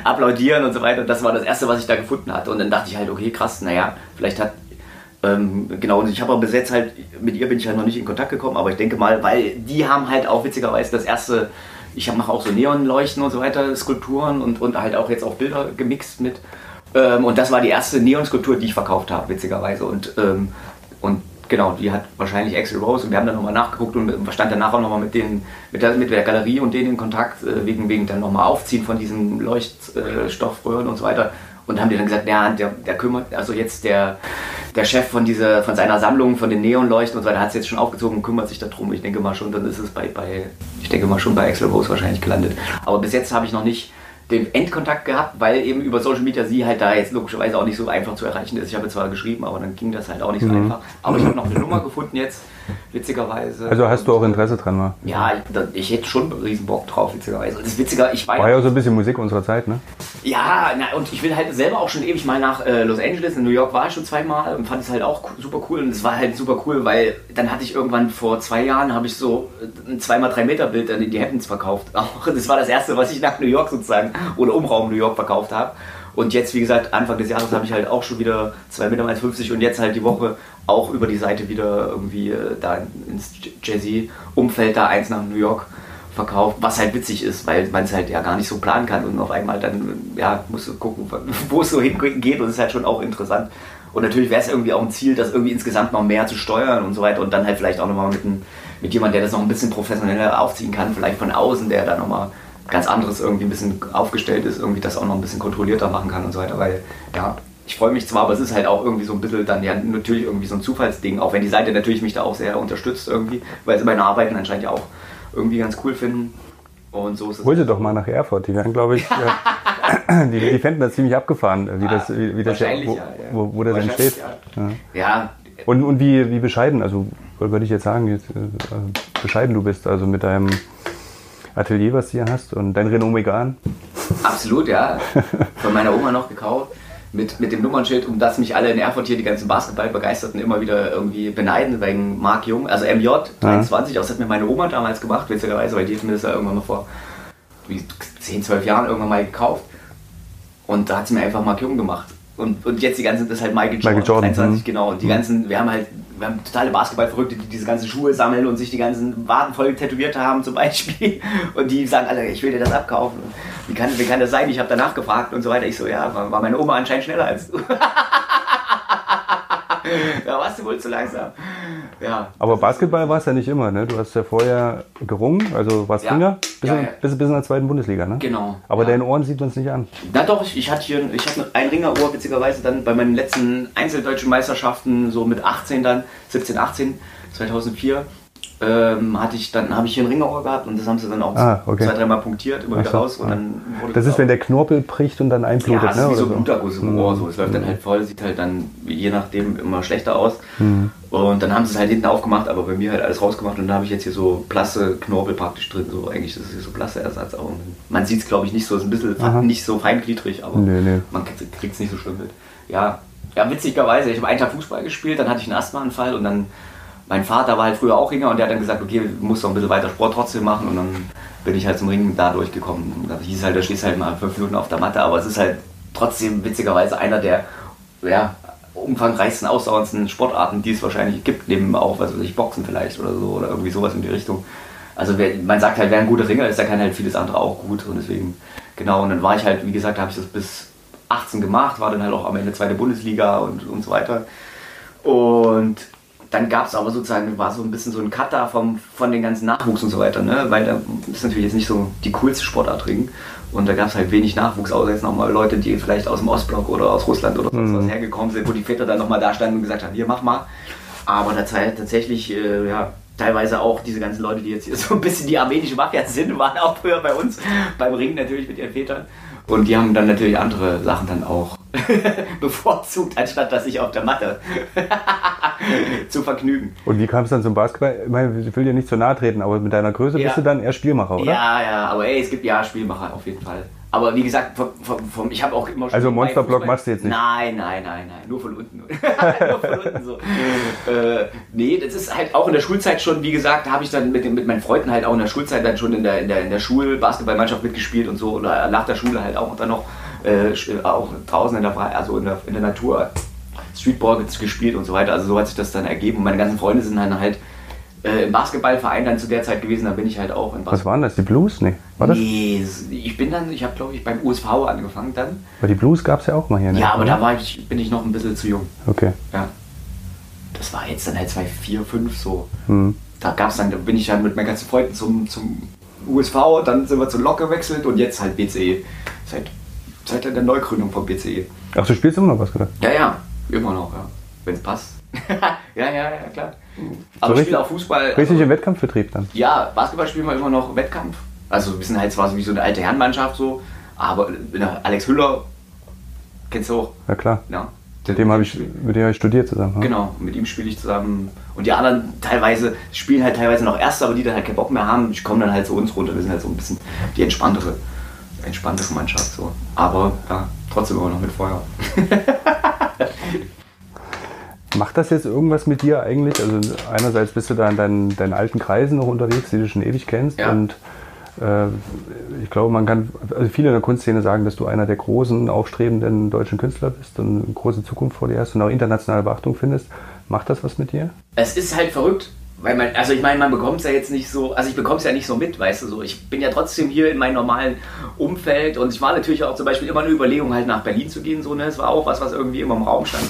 applaudieren und so weiter. Und das war das Erste, was ich da gefunden hatte und dann dachte ich halt, okay, krass, naja, vielleicht hat ähm, genau, und ich habe aber bis jetzt halt, mit ihr bin ich halt noch nicht in Kontakt gekommen, aber ich denke mal, weil die haben halt auch witzigerweise das erste ich mache auch so Neonleuchten und so weiter, Skulpturen und, und halt auch jetzt auch Bilder gemixt mit. Ähm, und das war die erste Neonskulptur, die ich verkauft habe, witzigerweise. Und, ähm, und genau, die hat wahrscheinlich Axel Rose und wir haben dann nochmal nachgeguckt und stand danach auch nochmal mit, mit, der, mit der Galerie und denen in Kontakt, äh, wegen, wegen dann nochmal Aufziehen von diesen Leuchtstoffröhren und so weiter. Und haben die dann gesagt, ja, der, der kümmert, also jetzt der, der Chef von dieser, von seiner Sammlung, von den Neonleuchten und so weiter, hat es jetzt schon aufgezogen und kümmert sich darum. Ich denke mal schon, dann ist es bei, bei ich denke mal schon bei Axel Rose wahrscheinlich gelandet. Aber bis jetzt habe ich noch nicht den Endkontakt gehabt, weil eben über Social Media sie halt da jetzt logischerweise auch nicht so einfach zu erreichen ist. Ich habe zwar geschrieben, aber dann ging das halt auch nicht so mhm. einfach. Aber ich habe noch eine Nummer gefunden jetzt witzigerweise. Also hast du auch Interesse dran, mal? Ja, ich, hätte schon riesen Bock drauf, witzigerweise. Und das ist witziger, ich war War ja auch so ein bisschen Musik unserer Zeit, ne? Ja, na, und ich will halt selber auch schon ewig mal nach äh, Los Angeles. In New York war ich schon zweimal und fand es halt auch super cool. Und es war halt super cool, weil dann hatte ich irgendwann vor zwei Jahren habe ich so ein 2x3 Meter Bild dann in die Hamptons verkauft. Auch das war das erste, was ich nach New York sozusagen oder Umraum New York verkauft habe. Und jetzt, wie gesagt, Anfang des Jahres habe ich halt auch schon wieder 2 Meter 1,50 und jetzt halt die Woche auch über die Seite wieder irgendwie äh, da ins Jazzy-Umfeld da eins nach New York verkauft, was halt witzig ist, weil man es halt ja gar nicht so planen kann und auf einmal dann, ja, musst du gucken, wo es so hingeht und es ist halt schon auch interessant. Und natürlich wäre es irgendwie auch ein Ziel, das irgendwie insgesamt noch mehr zu steuern und so weiter und dann halt vielleicht auch nochmal mit, mit jemandem, der das noch ein bisschen professioneller aufziehen kann, vielleicht von außen, der da nochmal ganz anderes irgendwie ein bisschen aufgestellt ist, irgendwie das auch noch ein bisschen kontrollierter machen kann und so weiter, weil, ja, ich freue mich zwar, aber es ist halt auch irgendwie so ein bisschen dann ja natürlich irgendwie so ein Zufallsding, auch wenn die Seite natürlich mich da auch sehr unterstützt irgendwie, weil sie meine Arbeiten anscheinend ja auch irgendwie ganz cool finden. Und so ist es. Hol sie doch mal nach Erfurt. Die werden, glaube ich, ja, die, die fänden das ziemlich abgefahren, wie das, wie, wie das ja, wo, ja, wo, wo das entsteht. Ja, Ja. ja Und, und wie, wie bescheiden, also würde ich jetzt sagen, jetzt, äh, bescheiden du bist, also mit deinem Atelier, was du hier hast und dein Renault Megane. absolut, ja. Von meiner Oma noch gekauft. Mit, mit dem Nummernschild, um das mich alle in Erfurt hier, die ganzen Basketballbegeisterten, immer wieder irgendwie beneiden, wegen Marc Jung, also MJ 23, das hat mir meine Oma damals gemacht, witzigerweise, weil die hat mir das ja irgendwann mal vor wie 10, 12 Jahren irgendwann mal gekauft. Und da hat sie mir einfach Mark Jung gemacht. Und, und jetzt die ganzen, das ist halt Michael Jordan, Michael Jordan, 23, mhm. genau. Und die ganzen, wir haben halt, wir haben totale Basketballverrückte, die diese ganzen Schuhe sammeln und sich die ganzen Waden voll tätowiert haben zum Beispiel. Und die sagen alle, ich will dir das abkaufen. Und Wie kann, wie kann das sein? Ich habe danach gefragt und so weiter. Ich so, ja, war meine Oma anscheinend schneller als du. ja, warst du wohl zu langsam. Ja. Aber Basketball war es ja nicht immer, ne? Du hast ja vorher gerungen, also warst Ja. Ringer, bis, Ja, in, ja. bis, bis in der zweiten Bundesliga, ne? Genau. Aber ja. deine Ohren sieht man es nicht an. Na doch, ich, ich hatte hier, ich hatte ein Ringerohr, witzigerweise dann bei meinen letzten Einzeldeutschen Meisterschaften, so mit 18 dann, 17, 18, 2004, ähm, hatte ich dann, habe ich hier ein Ringerohr gehabt und das haben sie dann auch Ah, okay. zwei, dreimal punktiert, immer wieder so, raus und ah. dann Das ist, wenn der Knorpel bricht und dann einblutet, ja, ist ne? wie so ein Bluterguss im Ohr, so. es läuft dann halt voll, sieht halt dann je nachdem immer schlechter aus. Und dann haben sie es halt hinten aufgemacht, aber bei mir halt alles rausgemacht und dann habe ich jetzt hier so blasse Knorpel praktisch drin, so eigentlich das ist hier so Blasseersatz auch. Man sieht es glaube ich nicht so, ist ein bisschen Aha. nicht so feingliedrig, aber Nö, nö. man kriegt es nicht so schlimm mit. Ja, ja witzigerweise, ich habe einen Tag Fußball gespielt, dann hatte ich einen Asthmaanfall und dann, mein Vater war halt früher auch Ringer und der hat dann gesagt, okay, du musst doch ein bisschen weiter Sport trotzdem machen und dann bin ich halt zum Ringen da durchgekommen. Da hieß halt, da stehst halt mal fünf Minuten auf der Matte, aber es ist halt trotzdem witzigerweise einer der, ja, umfangreichsten, ausdauerndsten Sportarten, die es wahrscheinlich gibt, neben auch, was weiß ich, Boxen vielleicht oder so oder irgendwie sowas in die Richtung. Also wer, man sagt halt, wer ein guter Ringer ist, der kann halt vieles andere auch gut und deswegen, genau, und dann war ich halt, wie gesagt, habe ich das bis 18 gemacht, war dann halt auch am Ende zweite Bundesliga und, und so weiter. Und dann gab es aber sozusagen, war so ein bisschen so ein Cut da vom, von den ganzen Nachwuchs und so weiter, ne? weil da ist natürlich jetzt nicht so die coolste Sportart Ringen. Und da gab es halt wenig Nachwuchs, außer jetzt nochmal Leute, die vielleicht aus dem Ostblock oder aus Russland oder sonst was hergekommen sind, wo die Väter dann nochmal da standen und gesagt haben, hier mach mal. Aber da halt tatsächlich, äh, ja, teilweise auch diese ganzen Leute, die jetzt hier so ein bisschen die armenische Mafia sind, waren auch früher bei uns beim Ringen natürlich mit ihren Vätern. Und die haben dann natürlich andere Sachen dann auch bevorzugt, anstatt dass ich auf der Matte zu vergnügen. Und wie kam es dann zum Basketball? Ich, meine, ich will dir nicht zu nahe treten, aber mit deiner Größe Ja. bist du dann eher Spielmacher, oder? Ja, ja, aber ey, es gibt ja Spielmacher auf jeden Fall. Aber wie gesagt, vom, vom, vom, ich habe auch immer schon Also Monsterblock machst du jetzt nicht? Nein, nein, nein, nein, nur von unten. nur von unten so. äh, nee, das ist halt auch in der Schulzeit schon, wie gesagt, habe ich dann mit, den- mit meinen Freunden halt auch in der Schulzeit dann schon in der, in der, in der Schulbasketballmannschaft mitgespielt und so. Oder nach der Schule halt auch dann noch äh, sch- auch draußen in der, also in der, in der Natur Streetball gespielt und so weiter. Also so hat sich das dann ergeben. Und meine ganzen Freunde sind dann halt äh, im Basketballverein dann zu der Zeit gewesen. Da bin ich halt auch im Was waren das? Die Blues? Nee. War das? Nee, ich bin dann, ich habe glaube ich beim USV angefangen dann. Weil die Blues gab es ja auch mal hier. Ne? Ja, aber oder? da war ich, bin ich noch ein bisschen zu jung. Okay. Ja. Das war jetzt dann halt 2, 4, 5 so. Hm. Da gab's dann, da bin ich dann mit meinen ganzen Freunden zum, zum USV, dann sind wir zu Lok gewechselt und jetzt halt BCE. Seit, seit der Neugründung von BCE. Ach, du spielst immer noch Basketball? Ja, ja, immer noch, ja. Wenn es passt. ja, ja, ja, klar. Aber ich richtig- spiele auch Fußball. Richtig also- im Wettkampfbetrieb dann. Ja, Basketball spielen wir immer noch Wettkampf. Also wir sind halt zwar so wie so eine alte Herrenmannschaft so, aber Alex Hüller, kennst du auch, Ja klar. ja, Mit dem habe ich, mit dem habe ich studiert zusammen. Ja? Genau, mit ihm spiele ich zusammen. Und die anderen teilweise spielen halt teilweise noch Erste, aber die dann halt keinen Bock mehr haben, die kommen dann halt zu uns runter. Wir sind halt so ein bisschen die entspanntere, entspanntere Mannschaft. So. Aber ja, trotzdem immer noch mit Feuer. Macht das jetzt irgendwas mit dir eigentlich? Also einerseits bist du da in deinen, deinen alten Kreisen noch unterwegs, die du schon ewig kennst ja. und äh, ich glaube, man kann, also viele in der Kunstszene sagen, dass du einer der großen, aufstrebenden deutschen Künstler bist und eine große Zukunft vor dir hast und auch internationale Beachtung findest. Macht das was mit dir? Es ist halt verrückt, weil man, also ich meine, man bekommt es ja jetzt nicht so, also ich bekomme es ja nicht so mit, weißt du so. Ich bin ja trotzdem hier in meinem normalen Umfeld und ich war natürlich auch zum Beispiel immer eine Überlegung, halt nach Berlin zu gehen, so, ne? Es war auch was, was irgendwie immer im Raum stand.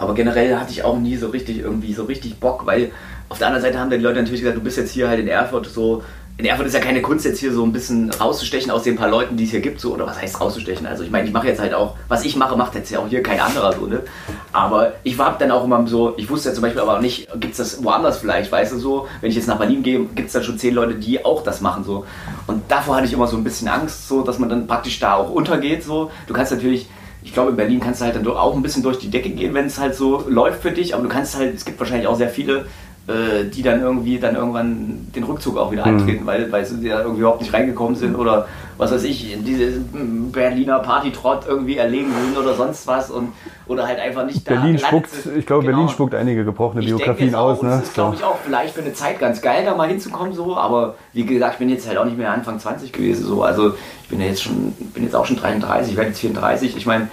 Aber generell hatte ich auch nie so richtig irgendwie so richtig Bock, weil auf der anderen Seite haben dann die Leute natürlich gesagt, du bist jetzt hier halt in Erfurt so, in Erfurt ist ja keine Kunst, jetzt hier so ein bisschen rauszustechen aus den paar Leuten, die es hier gibt, so, oder was heißt rauszustechen? Also ich meine, ich mache jetzt halt auch, was ich mache, macht jetzt ja auch hier kein anderer so, ne? Aber ich war dann auch immer so, ich wusste ja zum Beispiel aber auch nicht, gibt es das woanders vielleicht, weißt du so, wenn ich jetzt nach Berlin gehe, gibt es dann schon zehn Leute, die auch das machen, so. Und davor hatte ich immer so ein bisschen Angst, so, dass man dann praktisch da auch untergeht, so. Du kannst natürlich ich glaube, in Berlin kannst du halt dann auch ein bisschen durch die Decke gehen, wenn es halt so läuft für dich. Aber du kannst halt, es gibt wahrscheinlich auch sehr viele, die dann irgendwie dann irgendwann den Rückzug auch wieder eintreten, mhm. weil, weil sie da irgendwie überhaupt nicht reingekommen sind oder was weiß ich, diese Berliner Partytrott irgendwie erlegen sind oder sonst was und oder halt einfach nicht Berlin da spuckt, Ich glaube, genau. Berlin spuckt einige gebrochene Biografien aus. Ne? Das ist, glaube ich, auch vielleicht für eine Zeit ganz geil, da mal hinzukommen so, aber wie gesagt, ich bin jetzt halt auch nicht mehr Anfang 20 gewesen so, also ich bin ja jetzt schon, bin jetzt auch schon 33, ich werde jetzt 34, ich meine,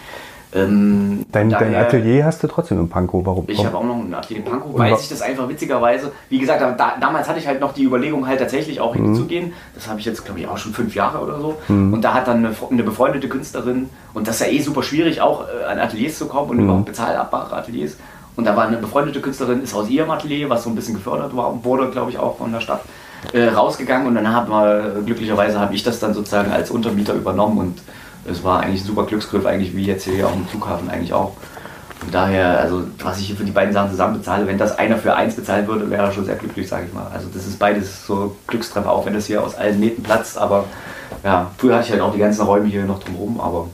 ähm, dein, daher, dein, Atelier hast du trotzdem in Pankow, warum? Ich habe auch noch ein Atelier in Pankow, weil sich das einfach witzigerweise, wie gesagt, da, damals hatte ich halt noch die Überlegung, halt tatsächlich auch mhm. hinzugehen. Das habe ich jetzt, glaube ich, auch schon fünf Jahre oder so. Mhm. Und da hat dann eine, eine, befreundete Künstlerin, und das ist ja eh super schwierig, auch äh, an Ateliers zu kommen und mhm. überhaupt bezahlabbare Ateliers. Und da war eine befreundete Künstlerin, ist aus ihrem Atelier, was so ein bisschen gefördert wurde, glaube ich, auch von der Stadt, äh, rausgegangen. Und dann haben wir, glücklicherweise habe ich das dann sozusagen als Untermieter übernommen und es war eigentlich ein super Glücksgriff, eigentlich wie jetzt hier auch im Flughafen eigentlich auch. Von daher, also was ich hier für die beiden Sachen zusammen bezahle, wenn das einer für eins bezahlen würde, wäre er schon sehr glücklich, sage ich mal. Also das ist beides so Glückstreffer, auch wenn das hier aus allen Nähten platzt. Aber ja, früher hatte ich halt auch die ganzen Räume hier noch drumherum, aber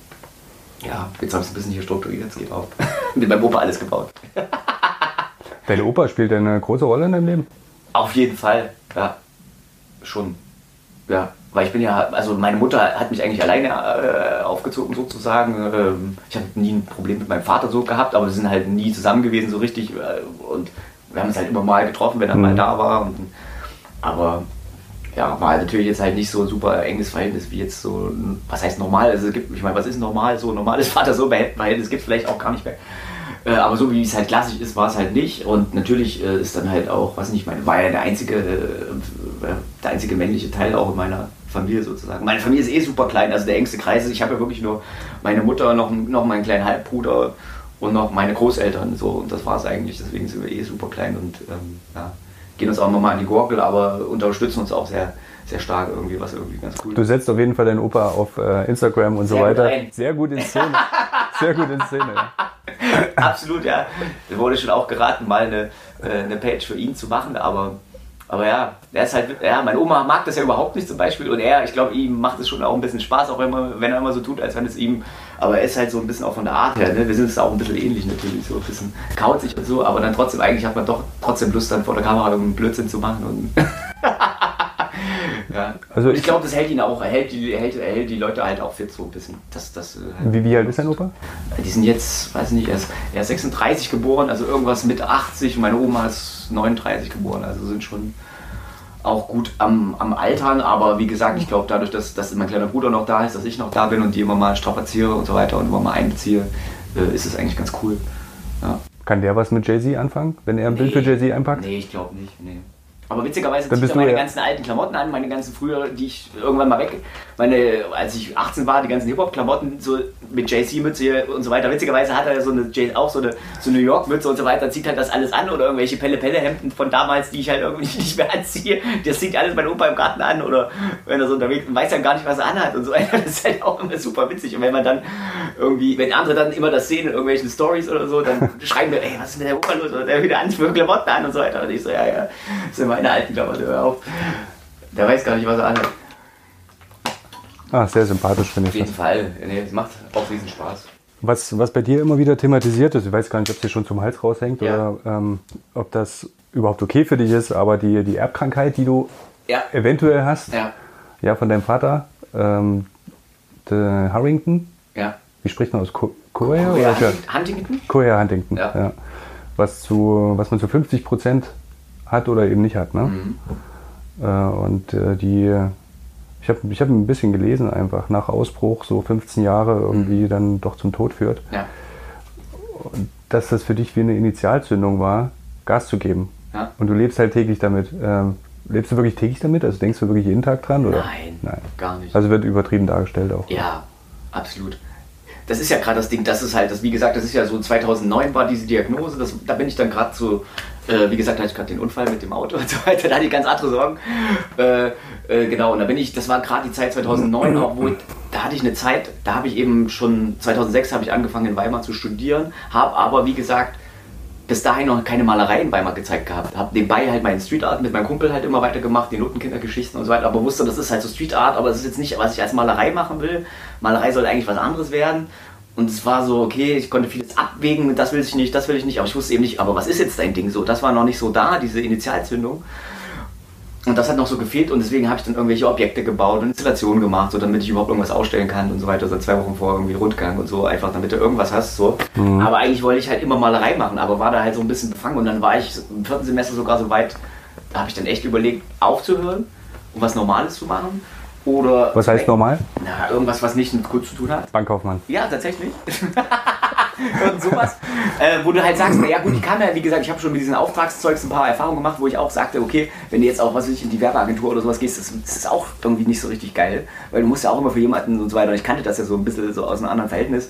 ja, jetzt habe ich es ein bisschen hier strukturiert, jetzt geht auf. Mit meinem Opa alles gebaut. Deine Opa spielt eine große Rolle in deinem Leben? Auf jeden Fall, ja. Schon. Ja, weil ich bin ja, also meine Mutter hat mich eigentlich alleine äh, aufgezogen sozusagen. Ähm, ich habe nie ein Problem mit meinem Vater so gehabt, aber wir sind halt nie zusammen gewesen so richtig. Äh, und wir haben uns halt immer mal getroffen, wenn er mhm. mal da war. Und, aber ja, war natürlich jetzt halt nicht so ein super enges Verhältnis wie jetzt so, was heißt normal? Also es gibt, ich meine, was ist normal? So normales Vater-Sohn-Verhältnis gibt es vielleicht auch gar nicht mehr. Äh, aber so wie es halt klassisch ist, war es halt nicht. Und natürlich äh, ist dann halt auch, was nicht, ich meine, war ja der einzige, der einzige männliche Teil auch in meiner Familie sozusagen. Meine Familie ist eh super klein, also der engste Kreis ist, ich habe ja wirklich nur meine Mutter, noch, noch meinen kleinen Halbbruder und noch meine Großeltern so und das war es eigentlich, deswegen sind wir eh super klein und ähm, ja, gehen uns auch nochmal an die Gurgel, aber unterstützen uns auch sehr, sehr stark irgendwie, was irgendwie ganz cool ist. Du setzt auf jeden Fall deinen Opa auf äh, Instagram und sehr so weiter. Gut sehr gut in Szene. sehr gut in Szene. Absolut, ja. Da wurde schon auch geraten, mal eine, äh, eine Page für ihn zu machen, aber aber ja, er ist halt, ja, meine Oma mag das ja überhaupt nicht zum Beispiel und er, ich glaube, ihm macht es schon auch ein bisschen Spaß, auch wenn, man, wenn er immer so tut, als wenn es ihm, aber er ist halt so ein bisschen auch von der Art her, ne? wir sind es auch ein bisschen ähnlich natürlich, so ein bisschen kauzig und so, aber dann trotzdem, eigentlich hat man doch trotzdem Lust, dann vor der Kamera irgendeinen Blödsinn zu machen und ja. Also ich, ich glaube, das hält ihn auch, er hält, die, hält, hält die Leute halt auch fit so ein bisschen. Das, das, halt wie, wie alt ist dein Opa? Die sind jetzt, weiß nicht, er ist, er ist 36 geboren, also irgendwas mit 80 und meine Oma ist 39 geboren, also sind schon auch gut am, am Altern, aber wie gesagt, ich glaube dadurch, dass, dass mein kleiner Bruder noch da ist, dass ich noch da bin und die immer mal strapaziere und so weiter und immer mal einbeziehe, äh, ist es eigentlich ganz cool. Ja. Kann der was mit Jay-Z anfangen, wenn er ein nee, Bild für Jay-Z einpackt? Nee, ich glaube nicht. Nee. Aber witzigerweise zieht er meine ja ganzen alten Klamotten an, meine ganzen früher, die ich irgendwann mal weg, meine, als ich 18 war, die ganzen Hip-Hop-Klamotten so mit JC-Mütze und so weiter. Witzigerweise hat er so eine, auch so eine, so New York-Mütze und so weiter, zieht halt das alles an oder irgendwelche Pelle-Pelle-Hemden von damals, die ich halt irgendwie nicht mehr anziehe. Das zieht alles mein Opa im Garten an oder wenn er so unterwegs ist, weiß er gar nicht, was er anhat und so weiter. Das ist halt auch immer super witzig. Und wenn man dann irgendwie, wenn andere dann immer das sehen in irgendwelchen Stories oder so, dann schreiben wir, ey, was ist mit der Opa los? Oder der wieder an für Klamotten an und so weiter. Und ich so, ja, ja, das sind meine alten Klamotten, hör auf. Der weiß gar nicht, was er anhat. Ah, sehr sympathisch finde ich. Auf jeden das. Fall. Nee, es macht auch riesen Spaß. Was, was bei dir immer wieder thematisiert ist, ich weiß gar nicht, ob es dir schon zum Hals raushängt Ja. oder ähm, ob das überhaupt okay für dich ist, aber die, die Erbkrankheit, die du Ja. eventuell hast, Ja. ja, von deinem Vater, ähm, der Harrington, Ja. wie spricht man aus? Corea? Ja, oder? Huntington? Corea Huntington, Ja. ja. Was, zu, was man zu 50 Prozent hat oder eben nicht hat. Ne? Mhm. Äh, und äh, die, ich habe ich hab ein bisschen gelesen einfach, nach Ausbruch so 15 Jahre Mhm. irgendwie dann doch zum Tod führt. Ja. Dass das für dich wie eine Initialzündung war, Gas zu geben. Ja. Und du lebst halt täglich damit. Ähm, lebst du wirklich täglich damit? Also denkst du wirklich jeden Tag dran? Oder? Nein, Nein. gar nicht. Also wird übertrieben dargestellt auch. Ja, absolut. Das ist ja gerade das Ding, das ist halt, das, wie gesagt, das ist ja so 2009 war diese Diagnose, das, da bin ich dann gerade so, äh, wie gesagt, da hatte ich gerade den Unfall mit dem Auto und so weiter, da hatte ich ganz andere Sorgen. Äh, äh, genau, und da bin ich, das war gerade die Zeit 2009 auch, wo ich, da hatte ich eine Zeit, da habe ich eben schon, 2006 habe ich angefangen in Weimar zu studieren, habe aber, wie gesagt, bis dahin noch keine Malerei in Weimar gezeigt gehabt. Hab nebenbei halt meinen Street Art mit meinem Kumpel halt immer weiter gemacht, die Notenkindergeschichten und so weiter, aber wusste, das ist halt so Street Art, aber das ist jetzt nicht, was ich als Malerei machen will. Malerei soll eigentlich was anderes werden. Und es war so, okay, ich konnte vieles abwägen, das will ich nicht, das will ich nicht, aber ich wusste eben nicht, aber was ist jetzt dein Ding so? Das war noch nicht so da, diese Initialzündung. Und das hat noch so gefehlt und deswegen habe ich dann irgendwelche Objekte gebaut und Installationen gemacht, so damit ich überhaupt irgendwas ausstellen kann und so weiter. Seit zwei Wochen vor irgendwie Rundgang und so, einfach damit du irgendwas hast. So. Aber eigentlich wollte ich halt immer Malerei machen, aber war da halt so ein bisschen befangen und dann war ich im vierten Semester sogar so weit, da habe ich dann echt überlegt, aufzuhören und was Normales zu machen. Oder Was heißt normal? Na, irgendwas, was nicht mit Kunst zu tun hat. Bankkaufmann. Ja, tatsächlich. Irgend sowas. Äh, wo du halt sagst, na ja gut, ich kann ja, wie gesagt, ich habe schon mit diesen Auftragszeugs ein paar Erfahrungen gemacht, wo ich auch sagte, okay, wenn du jetzt auch, was weiß ich, in die Werbeagentur oder sowas gehst, das, das ist auch irgendwie nicht so richtig geil, weil du musst ja auch immer für jemanden und so weiter. Und ich kannte das ja so ein bisschen so aus einem anderen Verhältnis.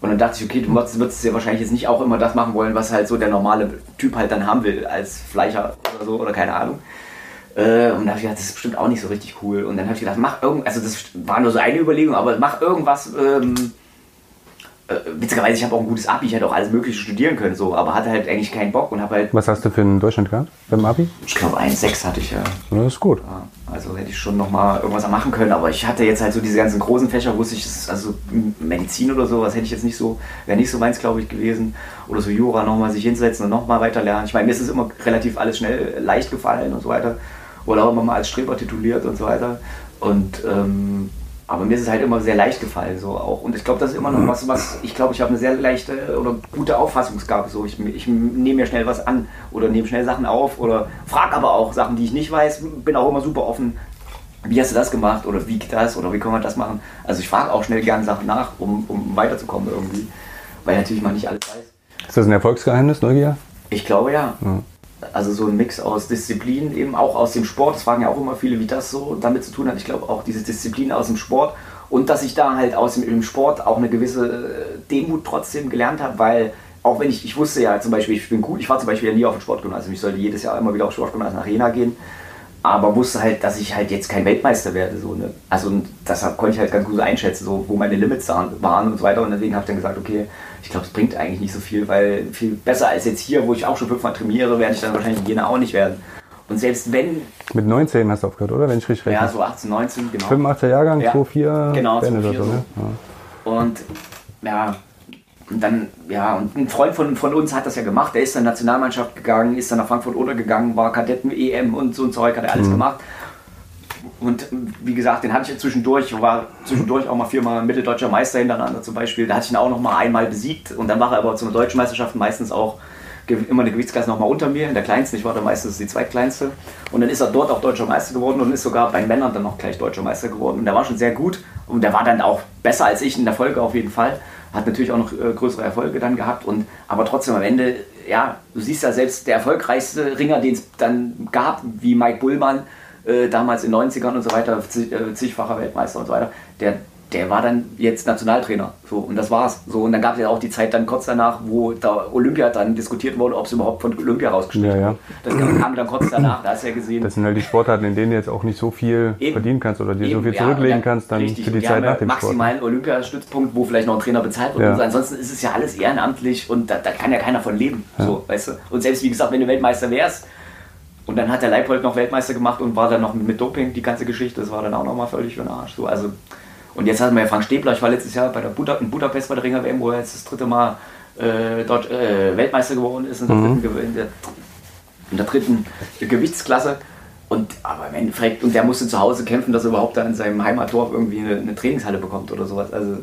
Und dann dachte ich, okay, du würdest, würdest ja wahrscheinlich jetzt nicht auch immer das machen wollen, was halt so der normale Typ halt dann haben will, als Fleischer oder so, oder keine Ahnung. Äh, und da habe ich gedacht, das ist bestimmt auch nicht so richtig cool. Und dann habe ich gedacht, mach irgend, also das war nur so eine Überlegung, aber mach irgendwas. Ähm, äh, witzigerweise, ich habe auch ein gutes Abi, ich hätte auch alles Mögliche studieren können, so, aber hatte halt eigentlich keinen Bock und habe halt, Was hast du für einen Durchschnitt gehabt beim Abi? ich glaube, 1,6 hatte ich ja. Ja, Das ist gut. Also hätte ich schon noch mal irgendwas machen können, aber ich hatte jetzt halt so diese ganzen großen Fächer, wusste ich, also Medizin oder sowas hätte ich jetzt nicht so, wäre nicht so meins, glaube ich, gewesen. Oder so Jura nochmal sich hinsetzen und nochmal weiter lernen. Ich meine, mir ist es immer relativ alles schnell leicht gefallen und so weiter. Oder auch immer mal als Streber tituliert und so weiter. Und ähm, aber mir ist es halt immer sehr leicht gefallen, so auch. Und ich glaube, das ist immer noch was, was ich glaube, ich habe eine sehr leichte oder gute Auffassungsgabe. So, ich, ich nehme mir schnell was an oder nehme schnell Sachen auf oder frage aber auch Sachen, die ich nicht weiß. Bin auch immer super offen. Wie hast du das gemacht oder wie geht das oder wie kann man das machen? Also ich frage auch schnell gerne Sachen nach, um, um weiterzukommen irgendwie, weil natürlich man nicht alles weiß. Ist das ein Erfolgsgeheimnis, Neugier? Ich glaube ja. Also so ein Mix aus Disziplin, eben auch aus dem Sport. Das fragen ja auch immer viele, wie das so damit zu tun hat. Ich glaube auch diese Disziplin aus dem Sport und dass ich da halt aus dem Sport auch eine gewisse äh, Demut trotzdem gelernt habe, weil auch wenn ich, ich wusste ja zum Beispiel, ich bin gut, ich war zum Beispiel ja nie auf dem Sportgymnasium. Ich sollte jedes Jahr immer wieder auf Sportgymnasium nach Arena gehen. Aber wusste halt, dass ich halt jetzt kein Weltmeister werde. So, ne? Also hab- konnte ich halt ganz gut einschätzen, so, wo meine Limits waren und so weiter. Und deswegen habe ich dann gesagt, okay, ich glaube, es bringt eigentlich nicht so viel, weil viel besser als jetzt hier, wo ich auch schon fünfmal trainiere, werde ich dann wahrscheinlich in Jena auch nicht werden. Und selbst wenn, Mit 19 hast du aufgehört, oder? Wenn ich richtig rechne. ja, so 18, 19, genau. 85er Jahrgang, Ja. 2,4 Genau, beendet 2,4 oder so, ne? so. Und ja, und dann, ja, und ein Freund von, von uns hat das ja gemacht. Der ist dann Nationalmannschaft gegangen, ist dann nach Frankfurt oder gegangen, war Kadetten-EM und so ein Zeug, hat er alles gemacht. Und wie gesagt, den hatte ich ja zwischendurch, war zwischendurch auch mal viermal mitteldeutscher Meister hintereinander zum Beispiel. Da hatte ich ihn auch noch mal einmal besiegt und dann war er aber zu einer deutschen Meisterschaft meistens auch immer eine Gewichtsklasse noch mal unter mir, in der kleinsten. Ich war da meistens die zweitkleinste. Und dann ist er dort auch deutscher Meister geworden und ist sogar bei Männern dann noch gleich deutscher Meister geworden. Und der war schon sehr gut und der war dann auch besser als ich in der Folge auf jeden Fall. Hat natürlich auch noch äh, größere Erfolge dann gehabt. Und, aber trotzdem am Ende, ja, du siehst ja selbst der erfolgreichste Ringer, den es dann gab, wie Mike Bullmann, äh, damals in den 90ern und so weiter, zig, äh, zigfacher Weltmeister und so weiter, der, der war dann jetzt Nationaltrainer. So, und das war's. So, und dann gab es ja auch die Zeit dann kurz danach, wo da Olympia dann diskutiert wurde, ob es überhaupt von Olympia rausgeschnitten Ja, ja. wird. Das kam dann kurz danach, da hast du ja gesehen. Das sind halt die Sportarten, in denen du jetzt auch nicht so viel Eben. verdienen kannst oder dir so Eben, viel ja, zurücklegen dann- kannst, dann richtig, für die Zeit nach dem Sport. maximalen Olympiastützpunkt, wo vielleicht noch ein Trainer bezahlt wird. Ja. So. Ansonsten ist es ja alles ehrenamtlich und da, da kann ja keiner von leben. So, weißt du? Und selbst wie gesagt, wenn du Weltmeister wärst, und dann hat der Leipold noch Weltmeister gemacht und war dann noch mit, Doping, die ganze Geschichte, das war dann auch nochmal völlig für den Arsch. So, also, Und jetzt hatten wir ja Frank Stäbler, ich war letztes Jahr bei der Buda, in Budapest bei der Ringer WM, wo er jetzt das dritte Mal äh, dort äh, Weltmeister geworden ist in der, Mhm. dritten, in der, in der dritten Gewichtsklasse. Und, aber im Endeffekt, und der musste zu Hause kämpfen, dass er überhaupt da in seinem Heimatdorf irgendwie eine, eine Trainingshalle bekommt oder sowas. Also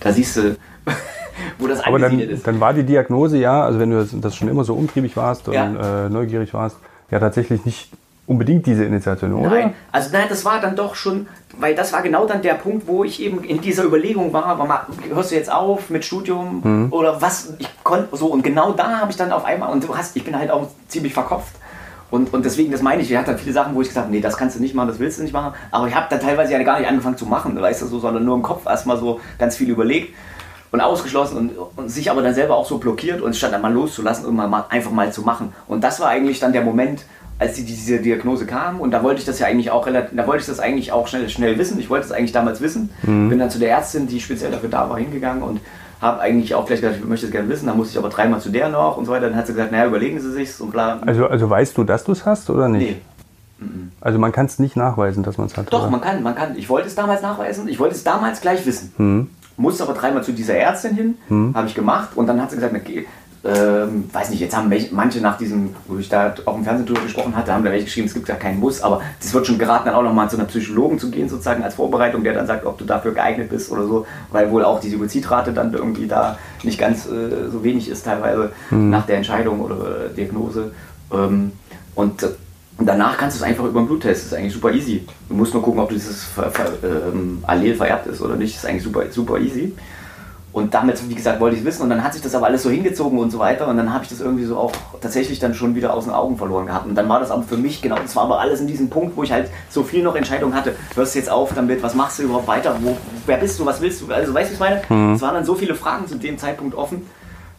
da siehst du, wo das Aber dann, ist. dann war die Diagnose ja, also wenn du das, das schon immer so umtriebig warst und Ja. äh, neugierig warst, ja tatsächlich nicht unbedingt diese Initiation, oder? Nein, also nein, das war dann doch schon, weil das war genau dann der Punkt, wo ich eben in dieser Überlegung war, war hörst du jetzt auf mit Studium Mhm. oder was, ich konnte so und genau da habe ich dann auf einmal, und du hast, ich bin halt auch ziemlich verkopft. Und, und deswegen, das meine ich, ich hatte dann viele Sachen, wo ich gesagt habe, nee, das kannst du nicht machen, das willst du nicht machen, aber ich habe dann teilweise ja gar nicht angefangen zu machen, weißt du, so, sondern nur im Kopf erstmal so ganz viel überlegt und ausgeschlossen und, und sich aber dann selber auch so blockiert und statt dann mal loszulassen und mal, einfach mal zu machen. Und das war eigentlich dann der Moment, als die, diese Diagnose kam und da wollte ich das ja eigentlich auch relativ, da wollte ich das eigentlich auch schnell, schnell wissen. Ich wollte es eigentlich damals wissen. Bin dann zu der Ärztin, die speziell dafür da war, hingegangen und habe eigentlich auch gleich gesagt, ich möchte es gerne wissen. Dann musste ich aber dreimal zu der noch und so weiter. Dann hat sie gesagt, naja, überlegen Sie sich's und bla. Also, also weißt du, dass du es hast oder nicht? Nee. Also man kann es nicht nachweisen, dass man es hat. Doch, oder? man kann, man kann. Ich wollte es damals nachweisen, ich wollte es damals gleich wissen. Hm. Musste aber dreimal zu dieser Ärztin hin, habe ich gemacht. Und dann hat sie gesagt, okay, ähm, weiß nicht, jetzt haben welche, manche nach diesem, wo ich da auch im Fernsehen drüber gesprochen hatte, haben da welche geschrieben, es gibt ja keinen Muss, aber es wird schon geraten, dann auch nochmal zu einer Psychologen zu gehen, sozusagen als Vorbereitung, der dann sagt, ob du dafür geeignet bist oder so, weil wohl auch die Suizidrate dann irgendwie da nicht ganz äh, so wenig ist teilweise nach der Entscheidung oder äh, Diagnose. Ähm, und äh, und danach kannst du es einfach über den Bluttest. Das ist eigentlich super easy. Du musst nur gucken, ob dieses ver, ver, ähm, Allel vererbt ist oder nicht. Das ist eigentlich super, super easy. Und damit, wie gesagt, wollte ich es wissen. Und dann hat sich das aber alles so hingezogen und so weiter. Und dann habe ich das irgendwie so auch tatsächlich dann schon wieder aus den Augen verloren gehabt. Und dann war das aber für mich genau, das war aber alles in diesem Punkt, wo ich halt so viel noch Entscheidungen hatte. Hörst du jetzt auf damit? Was machst du überhaupt weiter? Wo, wer bist du? Was willst du? Also, weißt du, was ich meine? Es waren dann so viele Fragen zu dem Zeitpunkt offen.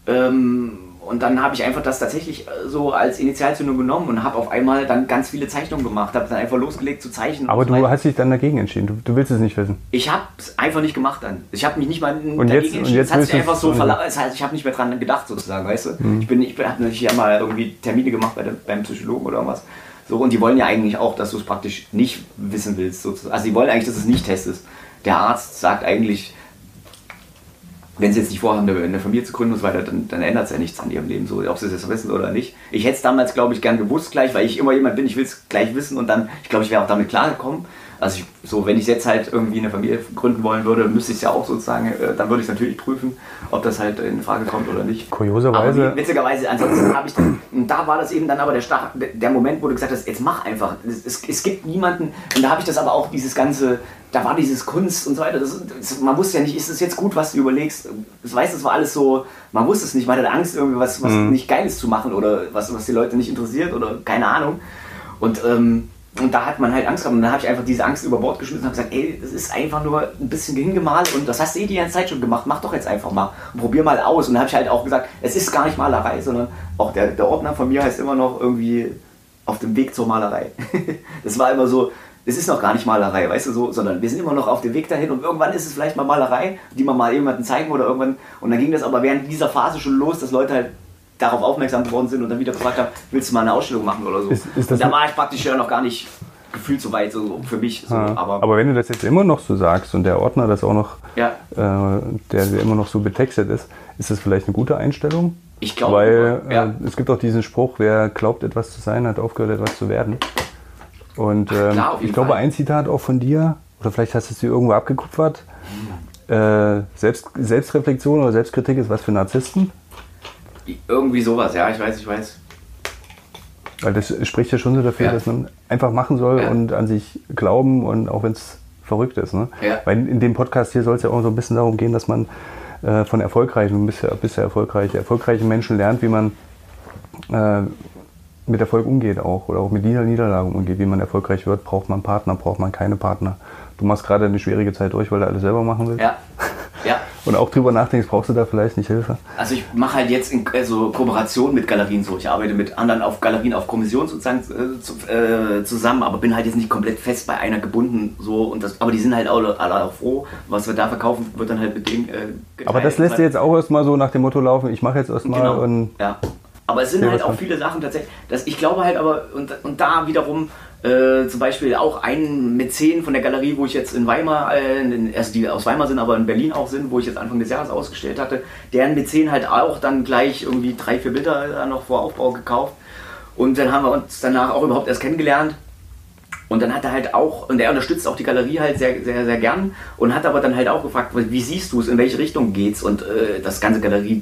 Ähm, und dann habe ich einfach das tatsächlich äh, so als Initialzündung genommen und habe auf einmal dann ganz viele Zeichnungen gemacht, habe dann einfach losgelegt zu zeichnen. Aber und so du weiter. hast dich dann dagegen entschieden. Du, du willst es nicht wissen. Ich habe es einfach nicht gemacht dann. Ich habe mich nicht mal Und dagegen jetzt- und entschieden. jetzt es hat sich einfach so und-. Das heißt, ich habe nicht mehr dran gedacht sozusagen, weißt du. Ich bin, ich habe natürlich ja mal irgendwie Termine gemacht bei der, beim Psychologen oder was. So, und die wollen ja eigentlich auch, dass du es praktisch nicht wissen willst. Sozusagen. Also die wollen eigentlich, dass du es nicht testest. Der Arzt sagt eigentlich, wenn sie jetzt nicht vorhaben, eine Familie zu gründen und so weiter, dann, dann ändert es ja nichts an ihrem Leben, so, ob sie es jetzt wissen oder nicht. Ich hätte es damals, glaube ich, gern gewusst gleich, weil ich immer jemand bin, ich will es gleich wissen und dann, ich glaube, ich wäre auch damit klargekommen. Also ich, so, wenn ich jetzt halt irgendwie eine Familie gründen wollen würde, müsste ich es ja auch sozusagen, äh, dann würde ich es natürlich prüfen, ob das halt in Frage kommt oder nicht. Kurioserweise- Aber witzigerweise, ansonsten habe ich dann, und da war das eben dann aber der, Start, der- Moment, wo du gesagt hast, jetzt mach einfach. Es, es, es gibt niemanden, und da habe ich das aber auch dieses ganze, da war dieses Kunst und so weiter, das, das, man wusste ja nicht, ist es jetzt gut, was du überlegst. Ich weiß, das war alles so, man wusste es nicht, man hatte Angst, irgendwie was, was nicht Geiles zu machen oder was, was die Leute nicht interessiert oder keine Ahnung. Und, ähm, und da hat man halt Angst gehabt und dann habe ich einfach diese Angst über Bord geschmissen und habe gesagt, ey, das ist einfach nur ein bisschen hingemalt und das hast du eh die ganze Zeit schon gemacht, mach doch jetzt einfach mal und probier mal aus. Und dann habe ich halt auch gesagt, es ist gar nicht Malerei, sondern auch der, der Ordner von mir heißt immer noch irgendwie auf dem Weg zur Malerei. das war immer so, es ist noch gar nicht Malerei, weißt du so, sondern wir sind immer noch auf dem Weg dahin und irgendwann ist es vielleicht mal Malerei, die man mal jemandem zeigen oder irgendwann. Und dann ging das aber während dieser Phase schon los, dass Leute halt darauf aufmerksam geworden sind und dann wieder gefragt haben, willst du mal eine Ausstellung machen oder so. Ist- ist da war ich praktisch ja noch gar nicht gefühlt so weit, so für mich. So, Ja. aber, Aber wenn du das jetzt immer noch so sagst und der Ordner das auch noch, ja, äh, der, immer noch so betextet ist, ist das vielleicht eine gute Einstellung? ich glaube, Weil ja. äh, es gibt auch diesen Spruch, wer glaubt etwas zu sein, hat aufgehört etwas zu werden. Und ähm, klar, ich glaube, Fall. ein Zitat auch von dir, oder vielleicht hast du es dir irgendwo abgekupfert, äh, Selbst, Selbstreflexion oder Selbstkritik ist was für Narzissten. Irgendwie sowas, ja, ich weiß, ich weiß. Weil das spricht ja schon so dafür, Ja. dass man einfach machen soll Ja. und an sich glauben und auch wenn es verrückt ist. Ne? Ja. Weil in dem Podcast hier soll es ja auch so ein bisschen darum gehen, dass man äh, von erfolgreichen, bisher, bisher erfolgreich, erfolgreichen Menschen lernt, wie man äh, mit Erfolg umgeht auch oder auch mit Nieder Niederlagen umgeht, wie man erfolgreich wird. Braucht man Partner, braucht man keine Partner. Du machst gerade eine schwierige Zeit durch, weil du alles selber machen willst. Ja, ja. Und auch drüber nachdenkst, brauchst du da vielleicht nicht Hilfe? Also ich mache halt jetzt in, also Kooperation mit Galerien so. Ich arbeite mit anderen auf Galerien auf Kommission sozusagen äh, äh, zusammen, aber bin halt jetzt nicht komplett fest bei einer gebunden so und das, aber die sind halt alle, alle auch froh. Was wir da verkaufen, wird dann halt mit denen äh, geteilt. Aber das lässt dir jetzt auch erstmal so nach dem Motto laufen, ich mache jetzt erstmal und ja. Aber es sind halt auch viele Sachen tatsächlich. Dass ich glaube halt aber, und, und da wiederum Äh, zum Beispiel auch ein Mäzen von der Galerie, wo ich jetzt in Weimar, äh, also die aus Weimar sind, aber in Berlin auch sind, wo ich jetzt Anfang des Jahres ausgestellt hatte, deren Mäzen halt auch dann gleich irgendwie drei, vier Bilder noch vor Aufbau gekauft. Und dann haben wir uns danach auch überhaupt erst kennengelernt. Und dann hat er halt auch, und er unterstützt auch die Galerie halt sehr, sehr, sehr gern und hat aber dann halt auch gefragt, wie siehst du es, in welche Richtung geht's und äh, das ganze Galerie,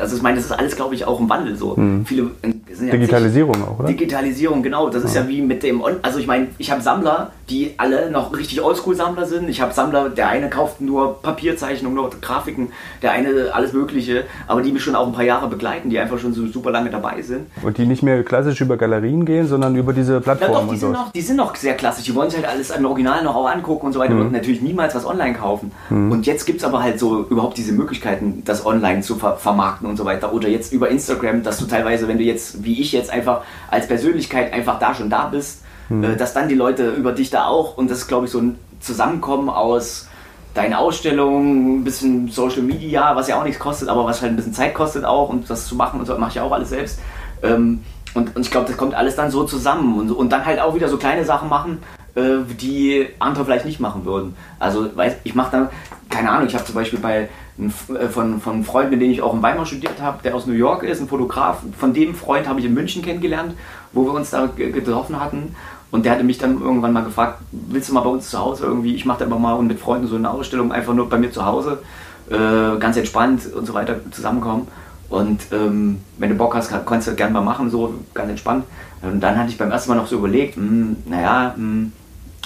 also ich meine, das ist alles, glaube ich, auch im Wandel so. Hm. Viele ja Digitalisierung sich, auch, oder? Digitalisierung, genau. Das ja. ist ja wie mit dem, also ich meine, ich habe Sammler, die alle noch richtig Oldschool-Sammler sind. Ich habe Sammler, der eine kauft nur Papierzeichnungen, nur Grafiken, der eine alles Mögliche, aber die mich schon auch ein paar Jahre begleiten, die einfach schon so super lange dabei sind. Und die nicht mehr klassisch über Galerien gehen, sondern über diese Plattformen. Ja, doch, die, sind noch, die sind noch sehr klassisch. Die wollen sich halt alles im Original noch auch angucken und so weiter mhm. und natürlich niemals was online kaufen. Mhm. Und jetzt gibt es aber halt so überhaupt diese Möglichkeiten, das online zu ver vermarkten und so weiter. Oder jetzt über Instagram, dass du teilweise, wenn du jetzt, wie ich jetzt einfach als Persönlichkeit einfach da schon da bist, mhm. dass dann die Leute über dich da auch, und das ist glaube ich so ein Zusammenkommen aus deine Ausstellung, ein bisschen Social Media, was ja auch nichts kostet, aber was halt ein bisschen Zeit kostet auch und das zu machen und so mache ich auch alles selbst. Ähm, und, und ich glaube, das kommt alles dann so zusammen und, und dann halt auch wieder so kleine Sachen machen, äh, die andere vielleicht nicht machen würden. Also weiß, ich mache dann, keine Ahnung, ich habe zum Beispiel bei äh, von, von Freunden, mit denen ich auch in Weimar studiert habe, der aus New York ist, ein Fotograf, von dem Freund habe ich in München kennengelernt, wo wir uns da getroffen hatten. Und der hatte mich dann irgendwann mal gefragt, willst du mal bei uns zu Hause irgendwie, ich mache da immer mal mit Freunden so eine Ausstellung, einfach nur bei mir zu Hause, äh, ganz entspannt und so weiter zusammenkommen. Und ähm, wenn du Bock hast, kannst du gerne mal machen, so ganz entspannt. Und dann hatte ich beim ersten Mal noch so überlegt, mh, hm, naja, mh, hm,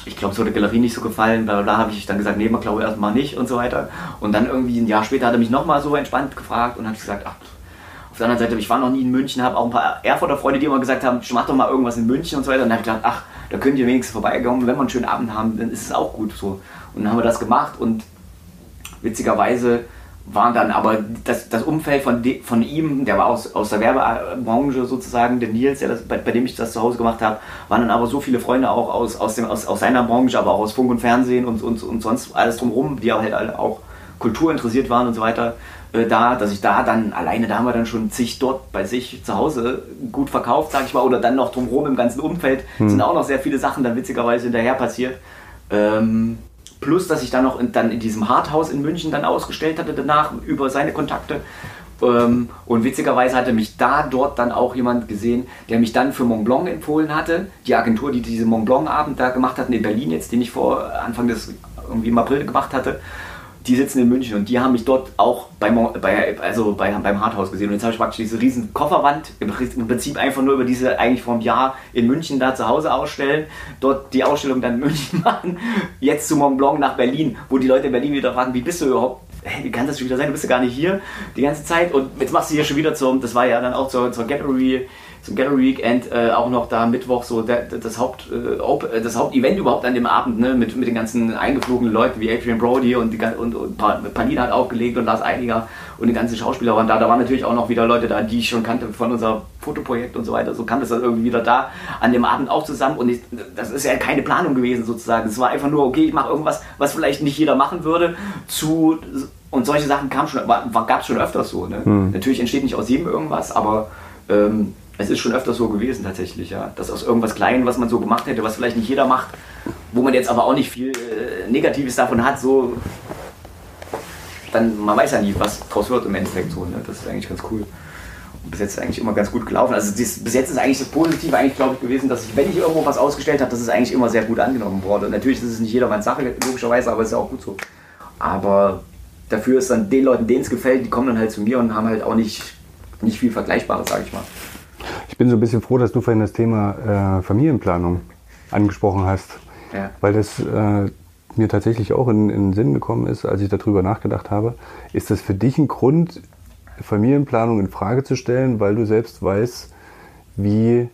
ich glaube, es der Galerie nicht so gefallen, bla bla, habe ich dann gesagt, nee, man glaube erstmal nicht und so weiter. Und dann irgendwie ein Jahr später hat er mich nochmal so entspannt gefragt und hat gesagt, ach, auf der anderen Seite, ich war noch nie in München, habe auch ein paar Erfurter Freunde, die immer gesagt haben, mach doch mal irgendwas in München und so weiter. Und dann habe ich gedacht, ach, da könnt ihr wenigstens vorbeikommen, wenn wir einen schönen Abend haben, dann ist es auch gut so. Und dann haben wir das gemacht und witzigerweise waren dann aber das, das Umfeld von, de, von ihm, der war aus, aus der Werbebranche sozusagen, der Nils, der das, bei, bei, dem ich das zu Hause gemacht habe, waren dann aber so viele Freunde auch aus, aus, dem, aus, aus seiner Branche, aber auch aus Funk und Fernsehen und, und, und sonst alles drumherum, die halt auch Kultur interessiert waren und so weiter, äh, da, dass ich da dann, alleine da haben wir dann schon zig dort bei sich zu Hause gut verkauft, sag ich mal, oder dann noch drumherum im ganzen Umfeld hm. sind auch noch sehr viele Sachen dann witzigerweise hinterher passiert. Ähm, Plus, dass ich dann noch in, dann in diesem Harthaus in München dann ausgestellt hatte danach über seine Kontakte. Ähm, und witzigerweise hatte mich da dort dann auch jemand gesehen, der mich dann für Mont Blanc empfohlen hatte. Die Agentur, die diese Mont Blanc Abend da gemacht hat in Berlin jetzt, den ich vor Anfang des irgendwie im April gemacht hatte die sitzen in München und die haben mich dort auch beim, bei, also bei, beim Harthaus gesehen. Und jetzt habe ich praktisch diese riesen Kofferwand, im Prinzip einfach nur über diese eigentlich vor einem Jahr in München da zu Hause ausstellen, dort die Ausstellung dann in München machen, jetzt zu Mont Blanc nach Berlin, wo die Leute in Berlin wieder fragen, wie bist du überhaupt? Hey, wie kann das schon wieder sein? Du bist ja gar nicht hier die ganze Zeit und jetzt machst du hier schon wieder zum, das war ja dann auch zur, zur Gallery zum Gallery Weekend äh, auch noch da Mittwoch so der, das, Haupt, äh, das Hauptevent überhaupt an dem Abend, ne, mit, mit den ganzen eingeflogenen Leuten wie Adrian Brody und, die, und, und Palina hat aufgelegt und Lars Einiger und die ganzen Schauspieler waren da. Da waren natürlich auch noch wieder Leute da, die ich schon kannte von unserem Fotoprojekt und so weiter. So kam das dann irgendwie wieder da an dem Abend auch zusammen und ich, das ist ja keine Planung gewesen sozusagen. Es war einfach nur, okay, ich mache irgendwas, was vielleicht nicht jeder machen würde, zu und solche Sachen kam schon, gab es schon öfters so. Ne? Hm. Natürlich entsteht nicht aus jedem irgendwas, aber ähm, es ist schon öfter so gewesen tatsächlich, ja. Dass aus irgendwas Kleinem, was man so gemacht hätte, was vielleicht nicht jeder macht, wo man jetzt aber auch nicht viel äh, Negatives davon hat, so dann, man weiß ja nie, was draus wird im Endeffekt so, ne? Das ist eigentlich ganz cool. Und bis jetzt ist eigentlich immer ganz gut gelaufen. Also dies, bis jetzt ist eigentlich das Positive eigentlich, glaube ich, gewesen, dass ich, wenn ich irgendwo was ausgestellt habe, dass es eigentlich immer sehr gut angenommen wurde. Und natürlich ist es nicht jedermanns Sache, logischerweise, aber es ist ja auch gut so. Aber dafür ist dann den Leuten, denen es gefällt, die kommen dann halt zu mir und haben halt auch nicht, nicht viel Vergleichbares, sage ich mal. Ich bin so ein bisschen froh, dass du vorhin das Thema äh, Familienplanung angesprochen hast, ja. weil das äh, mir tatsächlich auch in, in, den Sinn gekommen ist, als ich darüber nachgedacht habe. Ist das für dich ein Grund, Familienplanung in Frage zu stellen, weil du selbst weißt, wie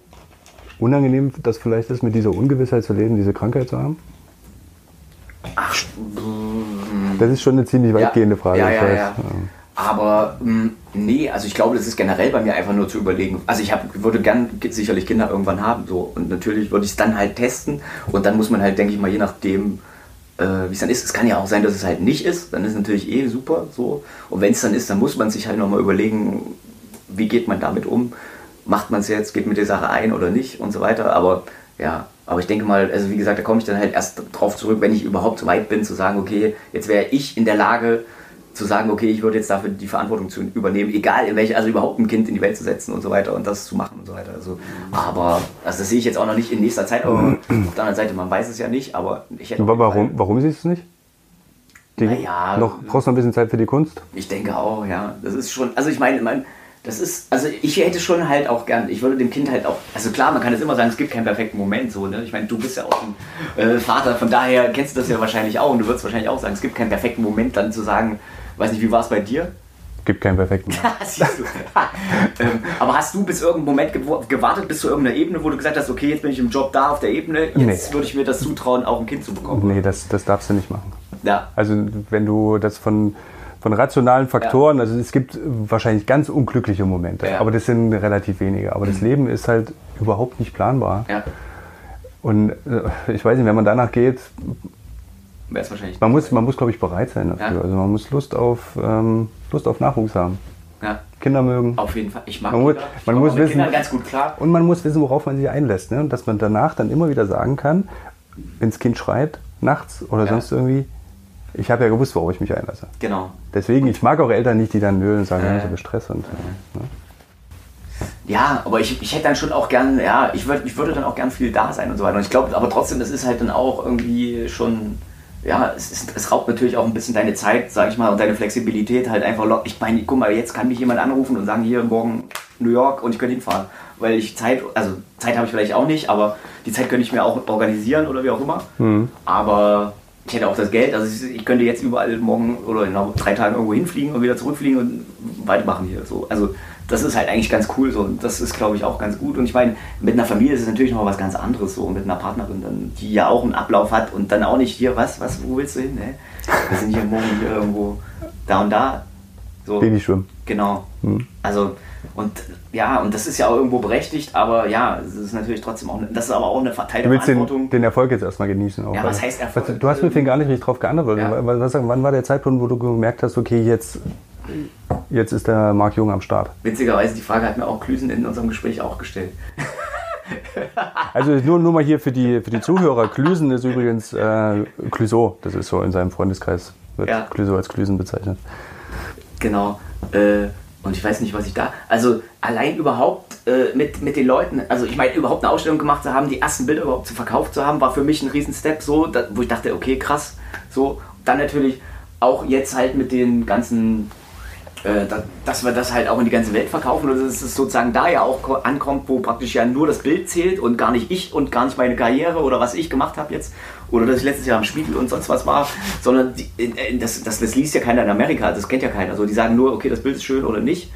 unangenehm das vielleicht ist, mit dieser Ungewissheit zu leben, diese Krankheit zu haben? Ach, das ist schon eine ziemlich weitgehende Frage. Ja, ja, ja. Aber mh, hm, nee, also ich glaube, das ist generell bei mir einfach nur zu überlegen. Also ich hab, würde gern sicherlich Kinder irgendwann haben. So. Und natürlich würde ich es dann halt testen. Und dann muss man halt, denke ich mal, je nachdem, äh, wie es dann ist. Es kann ja auch sein, dass es halt nicht ist. Dann ist es natürlich eh super. So. Und wenn es dann ist, dann muss man sich halt nochmal überlegen, wie geht man damit um. Macht man es jetzt, geht mit der Sache ein oder nicht und so weiter. Aber ja, aber ich denke mal, also wie gesagt, da komme ich dann halt erst drauf zurück, wenn ich überhaupt so weit bin, zu sagen, okay, jetzt wäre ich in der Lage, zu sagen, okay, ich würde jetzt dafür die Verantwortung zu übernehmen, egal in welche, also überhaupt ein Kind in die Welt zu setzen und so weiter und das zu machen und so weiter. Also, aber also das sehe ich jetzt auch noch nicht in nächster Zeit, aber auf der anderen Seite, man weiß es ja nicht, aber ich hätte. Aber warum, warum siehst du es nicht? Die, Naja, noch, brauchst du noch ein bisschen Zeit für die Kunst? Ich denke auch, ja. Das ist schon, also ich meine, mein, das ist, also ich hätte schon halt auch gern, ich würde dem Kind halt auch, also klar, man kann es immer sagen, es gibt keinen perfekten Moment, so, ne? Ich meine, du bist ja auch ein äh, Vater, von daher kennst du das ja wahrscheinlich auch und du würdest wahrscheinlich auch sagen, es gibt keinen perfekten Moment, dann zu sagen, weiß nicht, wie war es bei dir? Gibt keinen perfekten. Ähm, aber hast du bis irgendeinem Moment gew- gewartet, bis zu irgendeiner Ebene, wo du gesagt hast, okay, jetzt bin ich im Job da auf der Ebene, jetzt Nee. würde ich mir das zutrauen, auch ein Kind zu bekommen? Nee, das, das darfst du nicht machen. Ja. Also wenn du das von, von rationalen Faktoren, also es gibt wahrscheinlich ganz unglückliche Momente, Ja. aber das sind relativ wenige. Aber das Leben ist halt überhaupt nicht planbar. Ja, Und äh, ich weiß nicht, wenn man danach geht, wäre es wahrscheinlich. man muss, man muss glaube ich, bereit sein dafür. Ja. Also man muss Lust auf, ähm, Lust auf Nachwuchs haben. Ja, Kinder mögen. auf jeden Fall. Ich mag Man muss- Kinder. Ich man muss wissen- Kindern ganz gut klar. Und man muss wissen, worauf man sich einlässt. Ne? Und dass man danach dann immer wieder sagen kann, wenn das Kind schreit, nachts oder Ja. sonst irgendwie, ich habe ja gewusst, worauf ich mich einlasse. Genau. Deswegen, ich mag auch Eltern nicht, die dann nölen und sagen, ja, ich habe Stress. Und, ne? Ja, aber ich, ich hätte dann schon auch gern, ja, ich, würd, ich würde dann auch gern viel da sein und so weiter. Und ich glaube, aber trotzdem, es ist halt dann auch irgendwie schon, ja, es, ist, es raubt natürlich auch ein bisschen deine Zeit, sag ich mal, und deine Flexibilität halt einfach. Ich meine, guck mal, jetzt kann mich jemand anrufen und sagen, hier morgen New York und ich könnte hinfahren. Weil ich Zeit, also Zeit habe ich vielleicht auch nicht, aber die Zeit könnte ich mir auch organisieren oder wie auch immer. Aber ich hätte auch das Geld, also ich, ich könnte jetzt überall morgen oder in drei Tagen irgendwo hinfliegen und wieder zurückfliegen und weitermachen hier. So. Also das ist halt eigentlich ganz cool so und das ist glaube ich auch ganz gut. Und ich meine, mit einer Familie ist es natürlich noch was ganz anderes so, mit einer Partnerin, dann, die ja auch einen Ablauf hat und dann auch nicht hier, was, was, wo willst du hin? Ne? Wir sind hier morgen hier irgendwo da und da. So. Baby schwimmen. Genau. Also, und ja, und das ist ja auch irgendwo berechtigt, aber ja, es ist natürlich trotzdem auch, eine, das ist aber auch eine Teil Du willst den, den Erfolg jetzt erstmal genießen. Auch, Ja, was heißt Erfolg? Was, du hast mir gar nicht richtig drauf geantwortet. Ja. Was, was, wann war der Zeitpunkt, wo du gemerkt hast, okay, jetzt, jetzt ist der Marc Jung am Start? Witzigerweise, die Frage hat mir auch Klüsen in unserem Gespräch auch gestellt. Also nur, nur mal hier für die, für die Zuhörer. Klüsen ist übrigens äh, Clüso. Das ist so in seinem Freundeskreis. Wird Ja. Clüso als Klüsen bezeichnet. Genau. Äh, und ich weiß nicht, was ich da. Also allein überhaupt äh, mit, mit den Leuten, also ich meine, überhaupt eine Ausstellung gemacht zu haben, die ersten Bilder überhaupt zu verkauft zu haben, war für mich ein Riesenstep, so, da, wo ich dachte, okay, krass. So, dann natürlich auch jetzt halt mit den ganzen, äh, da, dass wir das halt auch in die ganze Welt verkaufen und dass es sozusagen da ja auch ko- ankommt, wo praktisch ja nur das Bild zählt und gar nicht ich und gar nicht meine Karriere oder was ich gemacht habe jetzt oder dass ich letztes Jahr am Spiegel und sonst was war, sondern die, äh, das, das, das liest ja keiner in Amerika, das kennt ja keiner. Also die sagen nur, okay, das Bild ist schön oder nicht,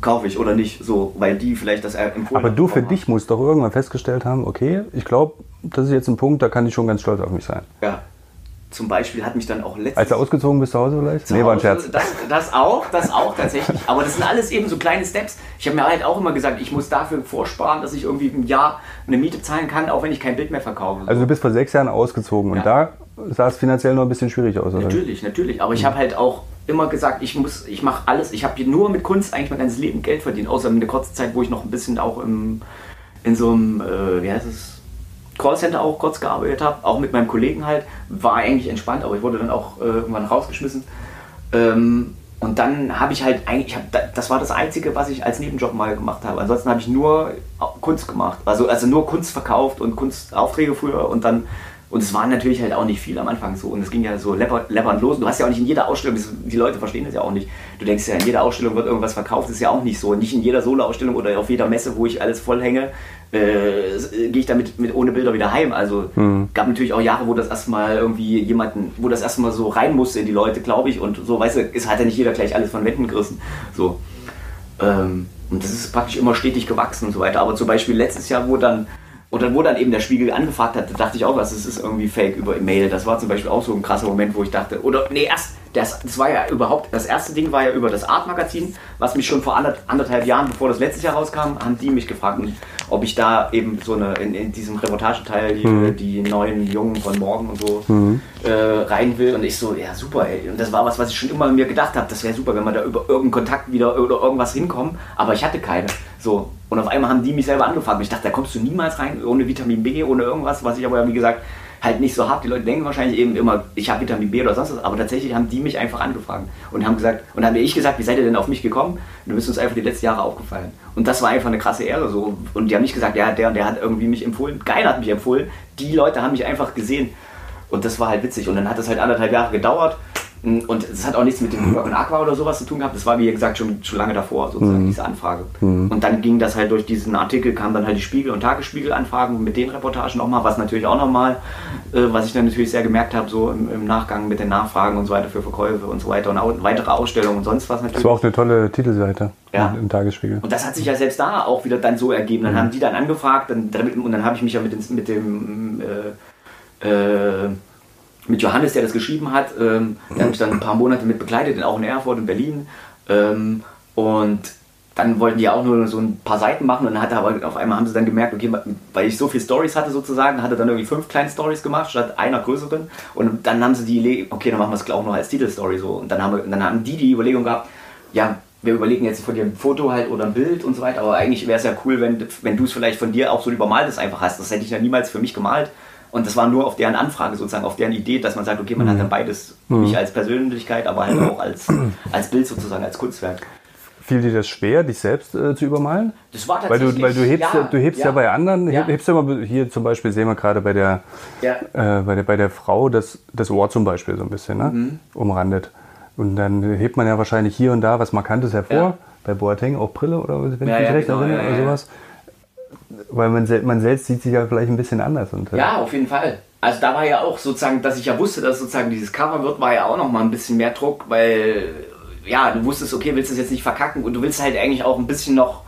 kaufe ich oder nicht, so, weil die vielleicht das äh, empfohlen Aber du für bekommen dich musst doch irgendwann festgestellt haben, okay, ich glaube, das ist jetzt ein Punkt, da kann ich schon ganz stolz auf mich sein. haben. Ja. Zum Beispiel hat mich dann auch letztes Als du ausgezogen bist zu Hause vielleicht? Zu nee, war ein Scherz. Das, das auch, das auch tatsächlich. Aber das sind alles eben so kleine Steps. Ich habe mir halt auch immer gesagt, ich muss dafür vorsparen, dass ich irgendwie im Jahr eine Miete zahlen kann, auch wenn ich kein Bild mehr verkaufe. Also du bist vor sechs Jahren ausgezogen und Ja. da sah es finanziell noch ein bisschen schwierig aus, oder? Natürlich, natürlich. Aber ich habe halt auch immer gesagt, ich muss, ich mache alles. Ich habe hier nur mit Kunst eigentlich mein ganzes Leben Geld verdient, außer eine kurze Zeit, wo ich noch ein bisschen auch im, in so einem, äh, wie heißt es, Callcenter auch kurz gearbeitet habe, auch mit meinem Kollegen halt, war eigentlich entspannt, aber ich wurde dann auch äh, irgendwann rausgeschmissen. Ähm, und dann habe ich halt eigentlich, ich hab, da- das war das Einzige, was ich als Nebenjob mal gemacht habe. Ansonsten habe ich nur Kunst gemacht, also, also nur Kunst verkauft und Kunstaufträge früher und dann und es waren natürlich halt auch nicht viel am Anfang so. Und es ging ja so lepper- leppernd los. Du hast ja auch nicht in jeder Ausstellung, die Leute verstehen das ja auch nicht. Du denkst ja, in jeder Ausstellung wird irgendwas verkauft. Das ist ja auch nicht so. Nicht in jeder Solo-Ausstellung oder auf jeder Messe, wo ich alles voll hänge, äh, gehe ich damit mit ohne Bilder wieder heim. Also gab natürlich auch Jahre, wo das erstmal irgendwie jemanden, wo das erstmal so rein musste in die Leute, glaube ich. Und so, weißt du, es hat ja nicht jeder gleich alles von Wänden gerissen. So. Ähm, und das ist praktisch immer stetig gewachsen und so weiter. Aber zum Beispiel letztes Jahr, wo dann, oder wo dann eben der Spiegel angefragt hat, da dachte ich auch, was, das ist irgendwie fake über E-Mail. Das war zum Beispiel auch so ein krasser Moment, wo ich dachte, oder nee, erst das, das war ja überhaupt, das erste Ding war ja über das Art-Magazin, was mich schon vor anderthalb Jahren, bevor das letztes Jahr rauskam, haben die mich gefragt, ob ich da eben so eine, in, in diesem Reportageteil die, mhm. die neuen Jungen von morgen und so mhm. äh, rein will. Und ich so, ja super, ey. Und das war was, was ich schon immer mir gedacht habe, das wäre super, wenn man da über irgendeinen Kontakt wieder oder irgendwas hinkommt. Aber ich hatte keine. So. Und auf einmal haben die mich selber angefragt. Und ich dachte, da kommst du niemals rein, ohne Vitamin B, ohne irgendwas, was ich aber, wie gesagt, halt nicht so habe. Die Leute denken wahrscheinlich eben immer, ich habe Vitamin B oder sonst was, aber tatsächlich haben die mich einfach angefragt und haben gesagt, und dann habe ich gesagt, wie seid ihr denn auf mich gekommen? Und du bist uns einfach die letzten Jahre aufgefallen. Und das war einfach eine krasse Ehre so. Und die haben nicht gesagt, ja, der und der hat irgendwie mich empfohlen, keiner hat mich empfohlen. Die Leute haben mich einfach gesehen. Und das war halt witzig. Und dann hat es halt anderthalb Jahre gedauert. Und es hat auch nichts mit dem Work Aqua oder sowas zu tun gehabt. Das war, wie gesagt, schon, schon lange davor, sozusagen, mhm. diese Anfrage. Mhm. Und dann ging das halt durch diesen Artikel, kamen dann halt die Spiegel- und Tagesspiegel-Anfragen mit den Reportagen nochmal, was natürlich auch nochmal, äh, was ich dann natürlich sehr gemerkt habe, so im, im, Nachgang mit den Nachfragen und so weiter für Verkäufe und so weiter und auch weitere Ausstellungen und sonst was natürlich. Das war auch eine tolle Titelseite ja. im Tagesspiegel. Und das hat sich ja selbst da auch wieder dann so ergeben. Dann mhm. haben die dann angefragt dann, und dann habe ich mich ja mit, den, mit dem. Äh, äh, mit Johannes, der das geschrieben hat. Ähm, der hat mich dann ein paar Monate mit begleitet, auch in Erfurt, in Berlin. Ähm, und dann wollten die auch nur so ein paar Seiten machen und dann hat er aber auf einmal haben sie dann gemerkt, okay, weil ich so viele Stories hatte sozusagen, hat er dann irgendwie fünf kleine Stories gemacht statt einer größeren und dann haben sie die, okay, dann machen wir es auch noch als Titelstory so und dann haben, wir, dann haben die die Überlegung gehabt, ja, wir überlegen jetzt von dir ein Foto halt oder ein Bild und so weiter, aber eigentlich wäre es ja cool, wenn, wenn du es vielleicht von dir auch so übermaltes einfach hast. Das hätte ich ja niemals für mich gemalt, und das war nur auf deren Anfrage sozusagen, auf deren Idee, dass man sagt, okay, man mhm. hat dann beides, mhm. mich als Persönlichkeit, aber halt auch als, als Bild sozusagen, als Kunstwerk. Fiel dir das schwer, dich selbst äh, zu übermalen? Das war tatsächlich. Weil du, weil du hebst ja, du hebst ja, ja bei anderen, ja. hebst ja mal, hier zum Beispiel sehen wir gerade bei der, ja. äh, bei der, bei der Frau das, das Ohr zum Beispiel so ein bisschen ne? Mhm. umrandet. Und dann hebt man ja wahrscheinlich hier und da was Markantes hervor. Bei Boateng auch Brille oder wenn ich mich recht genau, erinnere oder sowas. Weil man, man selbst sieht sich ja vielleicht ein bisschen anders. Und, äh, ja, auf jeden Fall. Also da war ja auch sozusagen, dass ich ja wusste, dass sozusagen dieses Cover wird, war ja auch noch mal ein bisschen mehr Druck, weil ja, du wusstest, okay, willst es jetzt nicht verkacken und du willst halt eigentlich auch ein bisschen noch.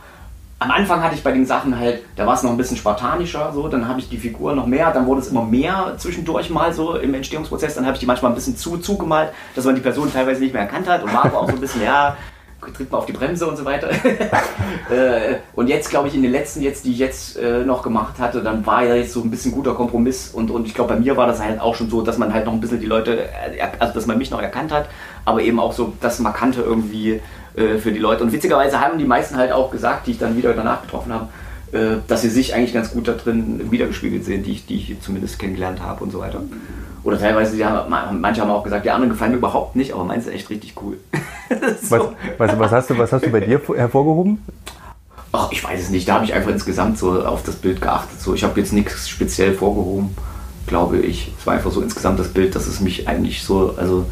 Am Anfang hatte ich bei den Sachen halt, da war es noch ein bisschen spartanischer, so, dann habe ich die Figur noch mehr, dann wurde es immer mehr zwischendurch mal so im Entstehungsprozess, dann habe ich die manchmal ein bisschen zu zugemalt, dass man die Person teilweise nicht mehr erkannt hat und war aber auch so ein bisschen, ja, tritt mal auf die Bremse und so weiter. Äh, und jetzt, glaube ich, in den letzten, jetzt, die ich jetzt äh, noch gemacht hatte, dann war ja jetzt so ein bisschen guter Kompromiss. Und, und ich glaube, bei mir war das halt auch schon so, dass man halt noch ein bisschen die Leute, äh, also dass man mich noch erkannt hat, aber eben auch so das Markante irgendwie für die Leute. Und witzigerweise haben die meisten halt auch gesagt, die ich dann wieder danach getroffen habe, dass sie sich eigentlich ganz gut da drin wiedergespiegelt sehen, die ich, die ich zumindest kennengelernt habe und so weiter. Oder teilweise, die haben, manche haben auch gesagt, die anderen gefallen mir überhaupt nicht, aber meins ist echt richtig cool. so. was, was, was, hast du, was hast du bei dir hervorgehoben? Ach, ich weiß es nicht. Da habe ich einfach insgesamt so auf das Bild geachtet. So, ich habe jetzt nichts speziell vorgehoben, glaube ich. Es war einfach so insgesamt das Bild, dass es mich eigentlich so, also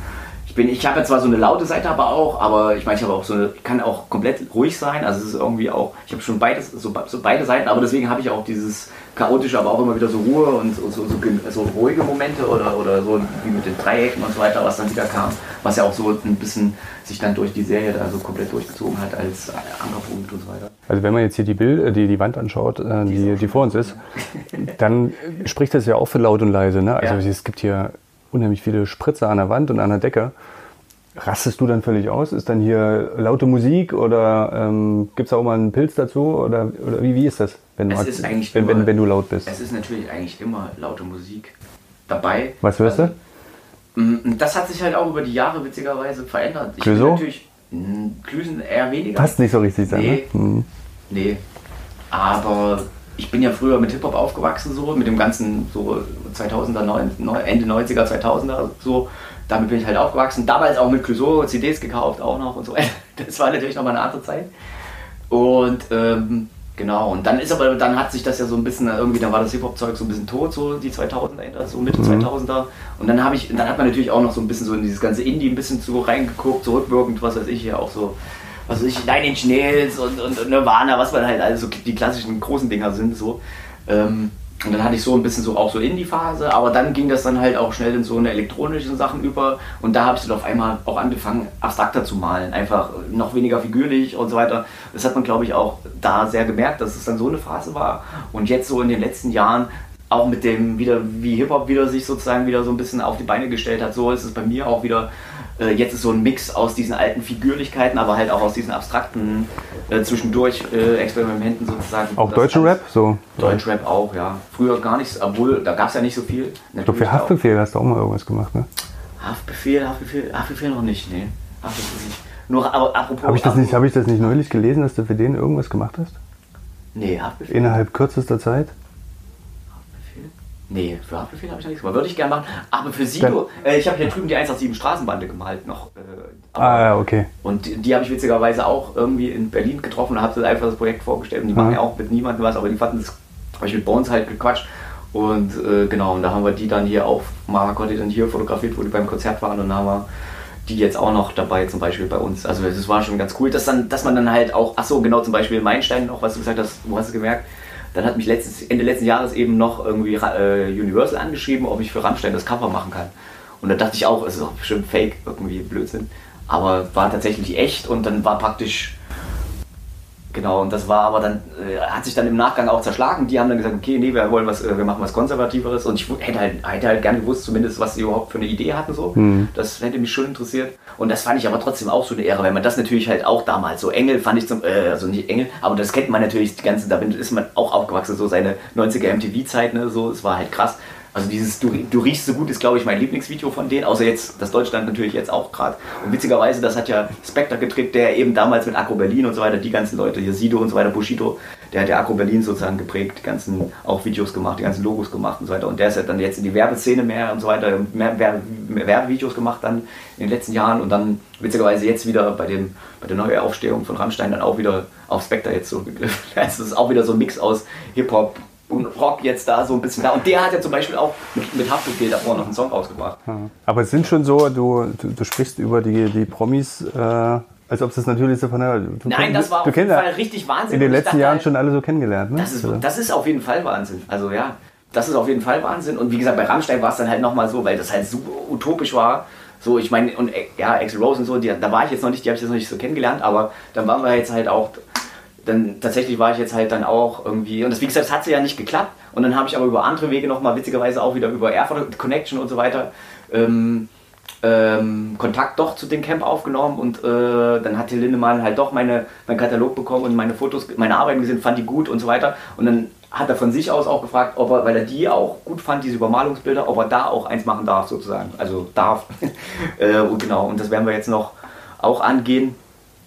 bin, ich habe ja zwar so eine laute Seite aber auch, aber ich meine, ich habe auch so eine, kann auch komplett ruhig sein. Also es ist irgendwie auch, ich habe schon beides, so, so, beide Seiten, aber deswegen habe ich auch dieses chaotische, aber auch immer wieder so Ruhe und so, so, so, ruhige Momente oder, oder so wie mit den Dreiecken und so weiter, was dann wieder kam, was ja auch so ein bisschen sich dann durch die Serie da so komplett durchgezogen hat als Ankerpunkt und so weiter. Also wenn man jetzt hier die Bild, äh, die, die Wand anschaut, äh, die, die, die vor uns ist, dann spricht das ja auch für laut und leise. Ne? Also ja. es gibt hier unheimlich viele Spritzer an der Wand und an der Decke. Rastest du dann völlig aus? Ist dann hier laute Musik oder ähm, gibt es auch mal einen Pilz dazu? Oder, oder wie, wie ist das, wenn, es ist wenn, immer, wenn, wenn, du laut bist? Es ist natürlich eigentlich immer laute Musik dabei. Was hörst also, du? Mm, das hat sich halt auch über die Jahre witzigerweise verändert. Ich Klüso? natürlich mm, Klüsen eher weniger. Passt nicht so richtig sein, nee, ne? Mhm. Nee. Aber ich bin ja früher mit Hip-Hop aufgewachsen, so mit dem ganzen so 2000er, Ende 90er, 2000er, so. Damit bin ich halt aufgewachsen. Damals auch mit Clouseau CDs gekauft, auch noch und so. Das war natürlich nochmal eine andere Zeit. Und ähm, genau, und dann ist aber, dann hat sich das ja so ein bisschen, irgendwie, dann war das Hip-Hop-Zeug so ein bisschen tot, so die 2000er, so Mitte mhm. 2000er. Und dann habe ich, dann hat man natürlich auch noch so ein bisschen so in dieses ganze Indie ein bisschen so reingeguckt, zurückwirkend, was weiß ich, ja auch so weiß ich, Nine Inch Nails und, und, Nirvana, was man halt also die klassischen großen Dinger sind so. Ähm, und dann hatte ich so ein bisschen so auch so in die Phase, aber dann ging das dann halt auch schnell in so eine elektronischen Sachen über und da habe ich dann auf einmal auch angefangen, abstrakter zu malen, einfach noch weniger figürlich und so weiter. Das hat man glaube ich auch da sehr gemerkt, dass es dann so eine Phase war und jetzt so in den letzten Jahren auch mit dem wieder, wie Hip-Hop wieder sich sozusagen wieder so ein bisschen auf die Beine gestellt hat, so ist es bei mir auch wieder Äh, jetzt ist so ein Mix aus diesen alten Figürlichkeiten, aber halt auch aus diesen abstrakten äh, zwischendurch äh, Experimenten sozusagen. Auch deutsche Rap? So. Deutschrap auch, ja. Früher gar nichts, obwohl da gab es ja nicht so viel. Ich glaube, für Haftbefehl hast du auch mal irgendwas gemacht, ne? Haftbefehl, Haftbefehl, Haftbefehl noch nicht, nee. Haftbefehl nicht. Nur aber apropos. Habe ich, das nicht- apropos- hab ich das nicht neulich gelesen, dass du für den irgendwas gemacht hast? Nee, Haftbefehl. Innerhalb kürzester Zeit? Nee, für Haftbefehl habe ich noch nichts gemacht. Würde ich gerne machen. Aber für Sido, äh, ich habe hier drüben die 187 Straßenbande gemalt noch. Äh, Ah, ja, okay. Und die, die habe ich witzigerweise auch irgendwie in Berlin getroffen und habe das einfach das Projekt vorgestellt. Und die machen Mhm. ja auch mit niemandem was, aber die fanden das, habe ich mit Bones halt gequatscht. Und äh, genau, und da haben wir die dann hier auch, die dann hier fotografiert, wo die beim Konzert waren und haben wir die jetzt auch noch dabei, zum Beispiel bei uns. Also das war schon ganz cool, dass, dann, dass man dann halt auch, ach so, genau, zum Beispiel Meilenstein noch, was du gesagt hast, wo hast du gemerkt, dann hat mich letztes, Ende letzten Jahres eben noch irgendwie äh, Universal angeschrieben, ob ich für Rammstein das Cover machen kann. Und da dachte ich auch, es ist auch bestimmt fake, irgendwie Blödsinn. Aber war tatsächlich echt und dann war praktisch, genau, und das war aber dann, äh, hat sich dann im Nachgang auch zerschlagen. Die haben dann gesagt, okay, nee, wir wollen was, äh, wir machen was Konservativeres. Und ich hätte halt, hätte halt gern gewusst, zumindest, was sie überhaupt für eine Idee hatten. So. Das hätte mich schon interessiert. Und das fand ich aber trotzdem auch so eine Ehre, weil man das natürlich halt auch damals, so Engel fand ich zum, äh, also nicht Engel, aber das kennt man natürlich, die ganze, da ist man auch aufgewachsen, so seine 90er MTV-Zeit, ne, so, es war halt krass. Also dieses Du, du riechst so gut ist, glaube ich, mein Lieblingsvideo von denen, außer jetzt das Deutschland natürlich jetzt auch gerade. Und witzigerweise, das hat ja Spectre gedreht, der eben damals mit Agro Berlin und so weiter, die ganzen Leute, hier Sido und so weiter, Bushido, der hat ja Agro Berlin sozusagen geprägt, die ganzen auch Videos gemacht, die ganzen Logos gemacht und so weiter. Und der ist ja dann jetzt in die Werbeszene mehr und so weiter, mehr, Werbe, mehr Werbevideos gemacht dann in den letzten Jahren und dann witzigerweise jetzt wieder bei, dem, bei der Neuaufstehung von Rammstein dann auch wieder auf Spectre jetzt zurückgegriffen. Also es ist auch wieder so ein Mix aus Hip-Hop, und Rock jetzt da so ein bisschen da. Und der hat ja zum Beispiel auch mit, mit Haftbefehl davor noch einen Song rausgebracht. Aber es sind schon so, du, du, du sprichst über die, die Promis, äh, als ob das natürlich so von der. Du, Nein, das war auf jeden Fall richtig Wahnsinn. in den letzten dachte Jahren halt, schon alle so kennengelernt, ne? Das ist, das ist auf jeden Fall Wahnsinn. Also ja, das ist auf jeden Fall Wahnsinn. Und wie gesagt, bei Rammstein war es dann halt nochmal so, weil das halt super utopisch war. So, ich meine, und äh, ja, Axel Rose und so, die, da war ich jetzt noch nicht, die habe ich jetzt noch nicht so kennengelernt, aber dann waren wir jetzt halt auch, dann tatsächlich war ich jetzt halt dann auch irgendwie, und das, wie gesagt, das hat ja nicht geklappt. Und dann habe ich aber über andere Wege nochmal, witzigerweise auch wieder über Erfurt Connection und so weiter, ähm, ähm, Kontakt doch zu dem Camp aufgenommen und äh, dann hat Till Lindemann halt doch meine, meinen Katalog bekommen und meine Fotos, meine Arbeiten gesehen, fand die gut und so weiter. Und dann hat er von sich aus auch gefragt, ob er, weil er die auch gut fand, diese Übermalungsbilder, ob er da auch eins machen darf sozusagen. Also darf. äh, und genau, und das werden wir jetzt noch auch angehen.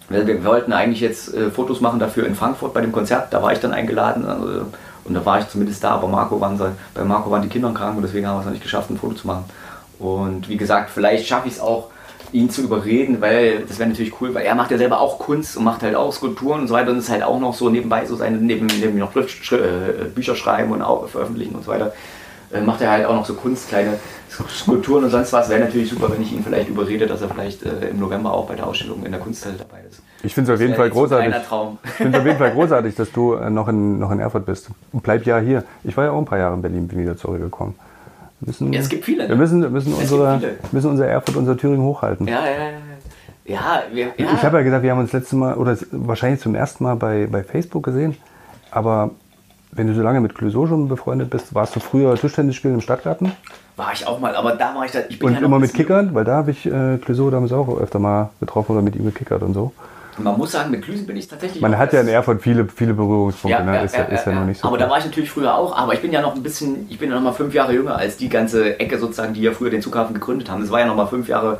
Wir, wollten eigentlich jetzt äh, Fotos machen dafür in Frankfurt bei dem Konzert, da war ich dann eingeladen. Also, und da war ich zumindest da, aber Marco waren, bei Marco waren die Kinder krank und deswegen haben wir es noch nicht geschafft, ein Foto zu machen. Und wie gesagt, vielleicht schaffe ich es auch, ihn zu überreden, weil das wäre natürlich cool, weil er macht ja selber auch Kunst und macht halt auch Skulpturen und so weiter und ist halt auch noch so nebenbei so seine, neben, neben noch äh, Bücher schreiben und auch veröffentlichen und so weiter, äh, macht er halt auch noch so Kunst, kleine Skulpturen und sonst was. Wäre natürlich super, wenn ich ihn vielleicht überrede, dass er vielleicht äh, im November auch bei der Ausstellung in der Kunsthalle dabei ist. ich finde es auf jeden Fall großartig. Ich finde es auf jeden Fall großartig, dass du äh, noch in, noch in Erfurt bist. Und bleib ja hier. Ich war ja auch ein paar Jahre in Berlin, bin wieder zurückgekommen. Wir müssen, Ja, es gibt viele, ne? Wir müssen, müssen, Es unsere, müssen unser Erfurt, unser Thüringen hochhalten. Ja, ja, ja. Ja, wir, ja. Ich habe ja gesagt, wir haben uns letztes Mal oder wahrscheinlich zum ersten Mal bei, bei Facebook gesehen. Aber wenn du so lange mit Clouseau schon befreundet bist, warst du früher Tischtennis spielen im Stadtgarten? war ich auch mal, aber da war ich da. Ich bin Und ja immer mit Kickern, weil da habe ich äh, Clouseau damals auch öfter mal getroffen oder mit ihm gekickert und so. Man muss sagen, mit Glüsen bin ich tatsächlich. Man hat ja in Erfurt viele, viele Berührungspunkte, ne? ist, ja, ist ja noch nicht so. Aber viel. da war ich natürlich früher auch, aber ich bin ja noch ein bisschen, ich bin ja noch mal fünf Jahre jünger als die ganze Ecke sozusagen, die ja früher den Zughafen gegründet haben. Das war ja noch mal fünf Jahre,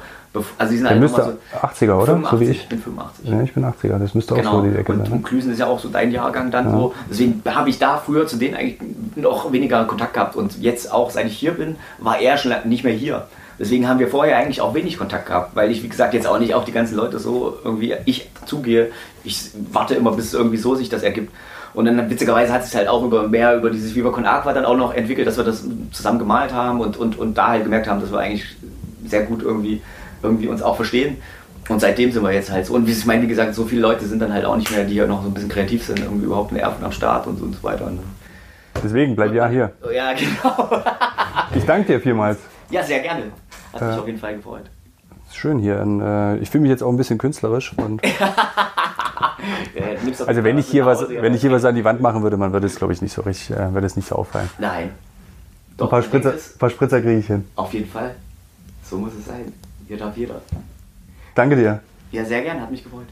also die sind halt müsste so 80er, oder? 85, So wie ich. ich bin 85. Ja, ich bin 80er, das müsste auch Genau. so die Ecke und, sein. und Ne? Klüsen ist ja auch so dein Jahrgang dann so. Deswegen habe ich da früher zu denen eigentlich noch weniger Kontakt gehabt. Und jetzt auch, seit ich hier bin, war er schon nicht mehr hier. Deswegen haben wir vorher eigentlich auch wenig Kontakt gehabt, weil ich, wie gesagt, jetzt auch nicht auf die ganzen Leute so irgendwie ich zugehe. Ich warte immer, bis irgendwie so sich das ergibt. Und dann witzigerweise hat sich halt auch über mehr über dieses Viva Con Aqua dann auch noch entwickelt, dass wir das zusammen gemalt haben und, und, und da halt gemerkt haben, dass wir eigentlich sehr gut irgendwie, irgendwie uns auch verstehen. Und seitdem sind wir jetzt halt so. Und wie ich meine, wie gesagt, so viele Leute sind dann halt auch nicht mehr, die ja noch so ein bisschen kreativ sind, irgendwie überhaupt eine Erfurt am Start und so, und so weiter. Und, Deswegen, bleib ja hier. ja, genau. Ich danke dir vielmals. Ja, sehr gerne. Hat mich Ja. auf jeden Fall gefreut. Ist schön hier. Und, äh, ich fühle mich jetzt auch ein bisschen künstlerisch. Und Ja, also wenn ich hier was, Hause, wenn ich hier was an die Wand machen würde, man würde es glaube ich nicht so richtig, äh, würde es nicht so auffallen. Nein. Ein Doch, paar man denkt Spritzer, ein paar Spritzer kriege ich hin. Auf jeden Fall. So muss es sein. Ihr darf jeder. Danke dir. Ja, sehr gern, hat mich gefreut.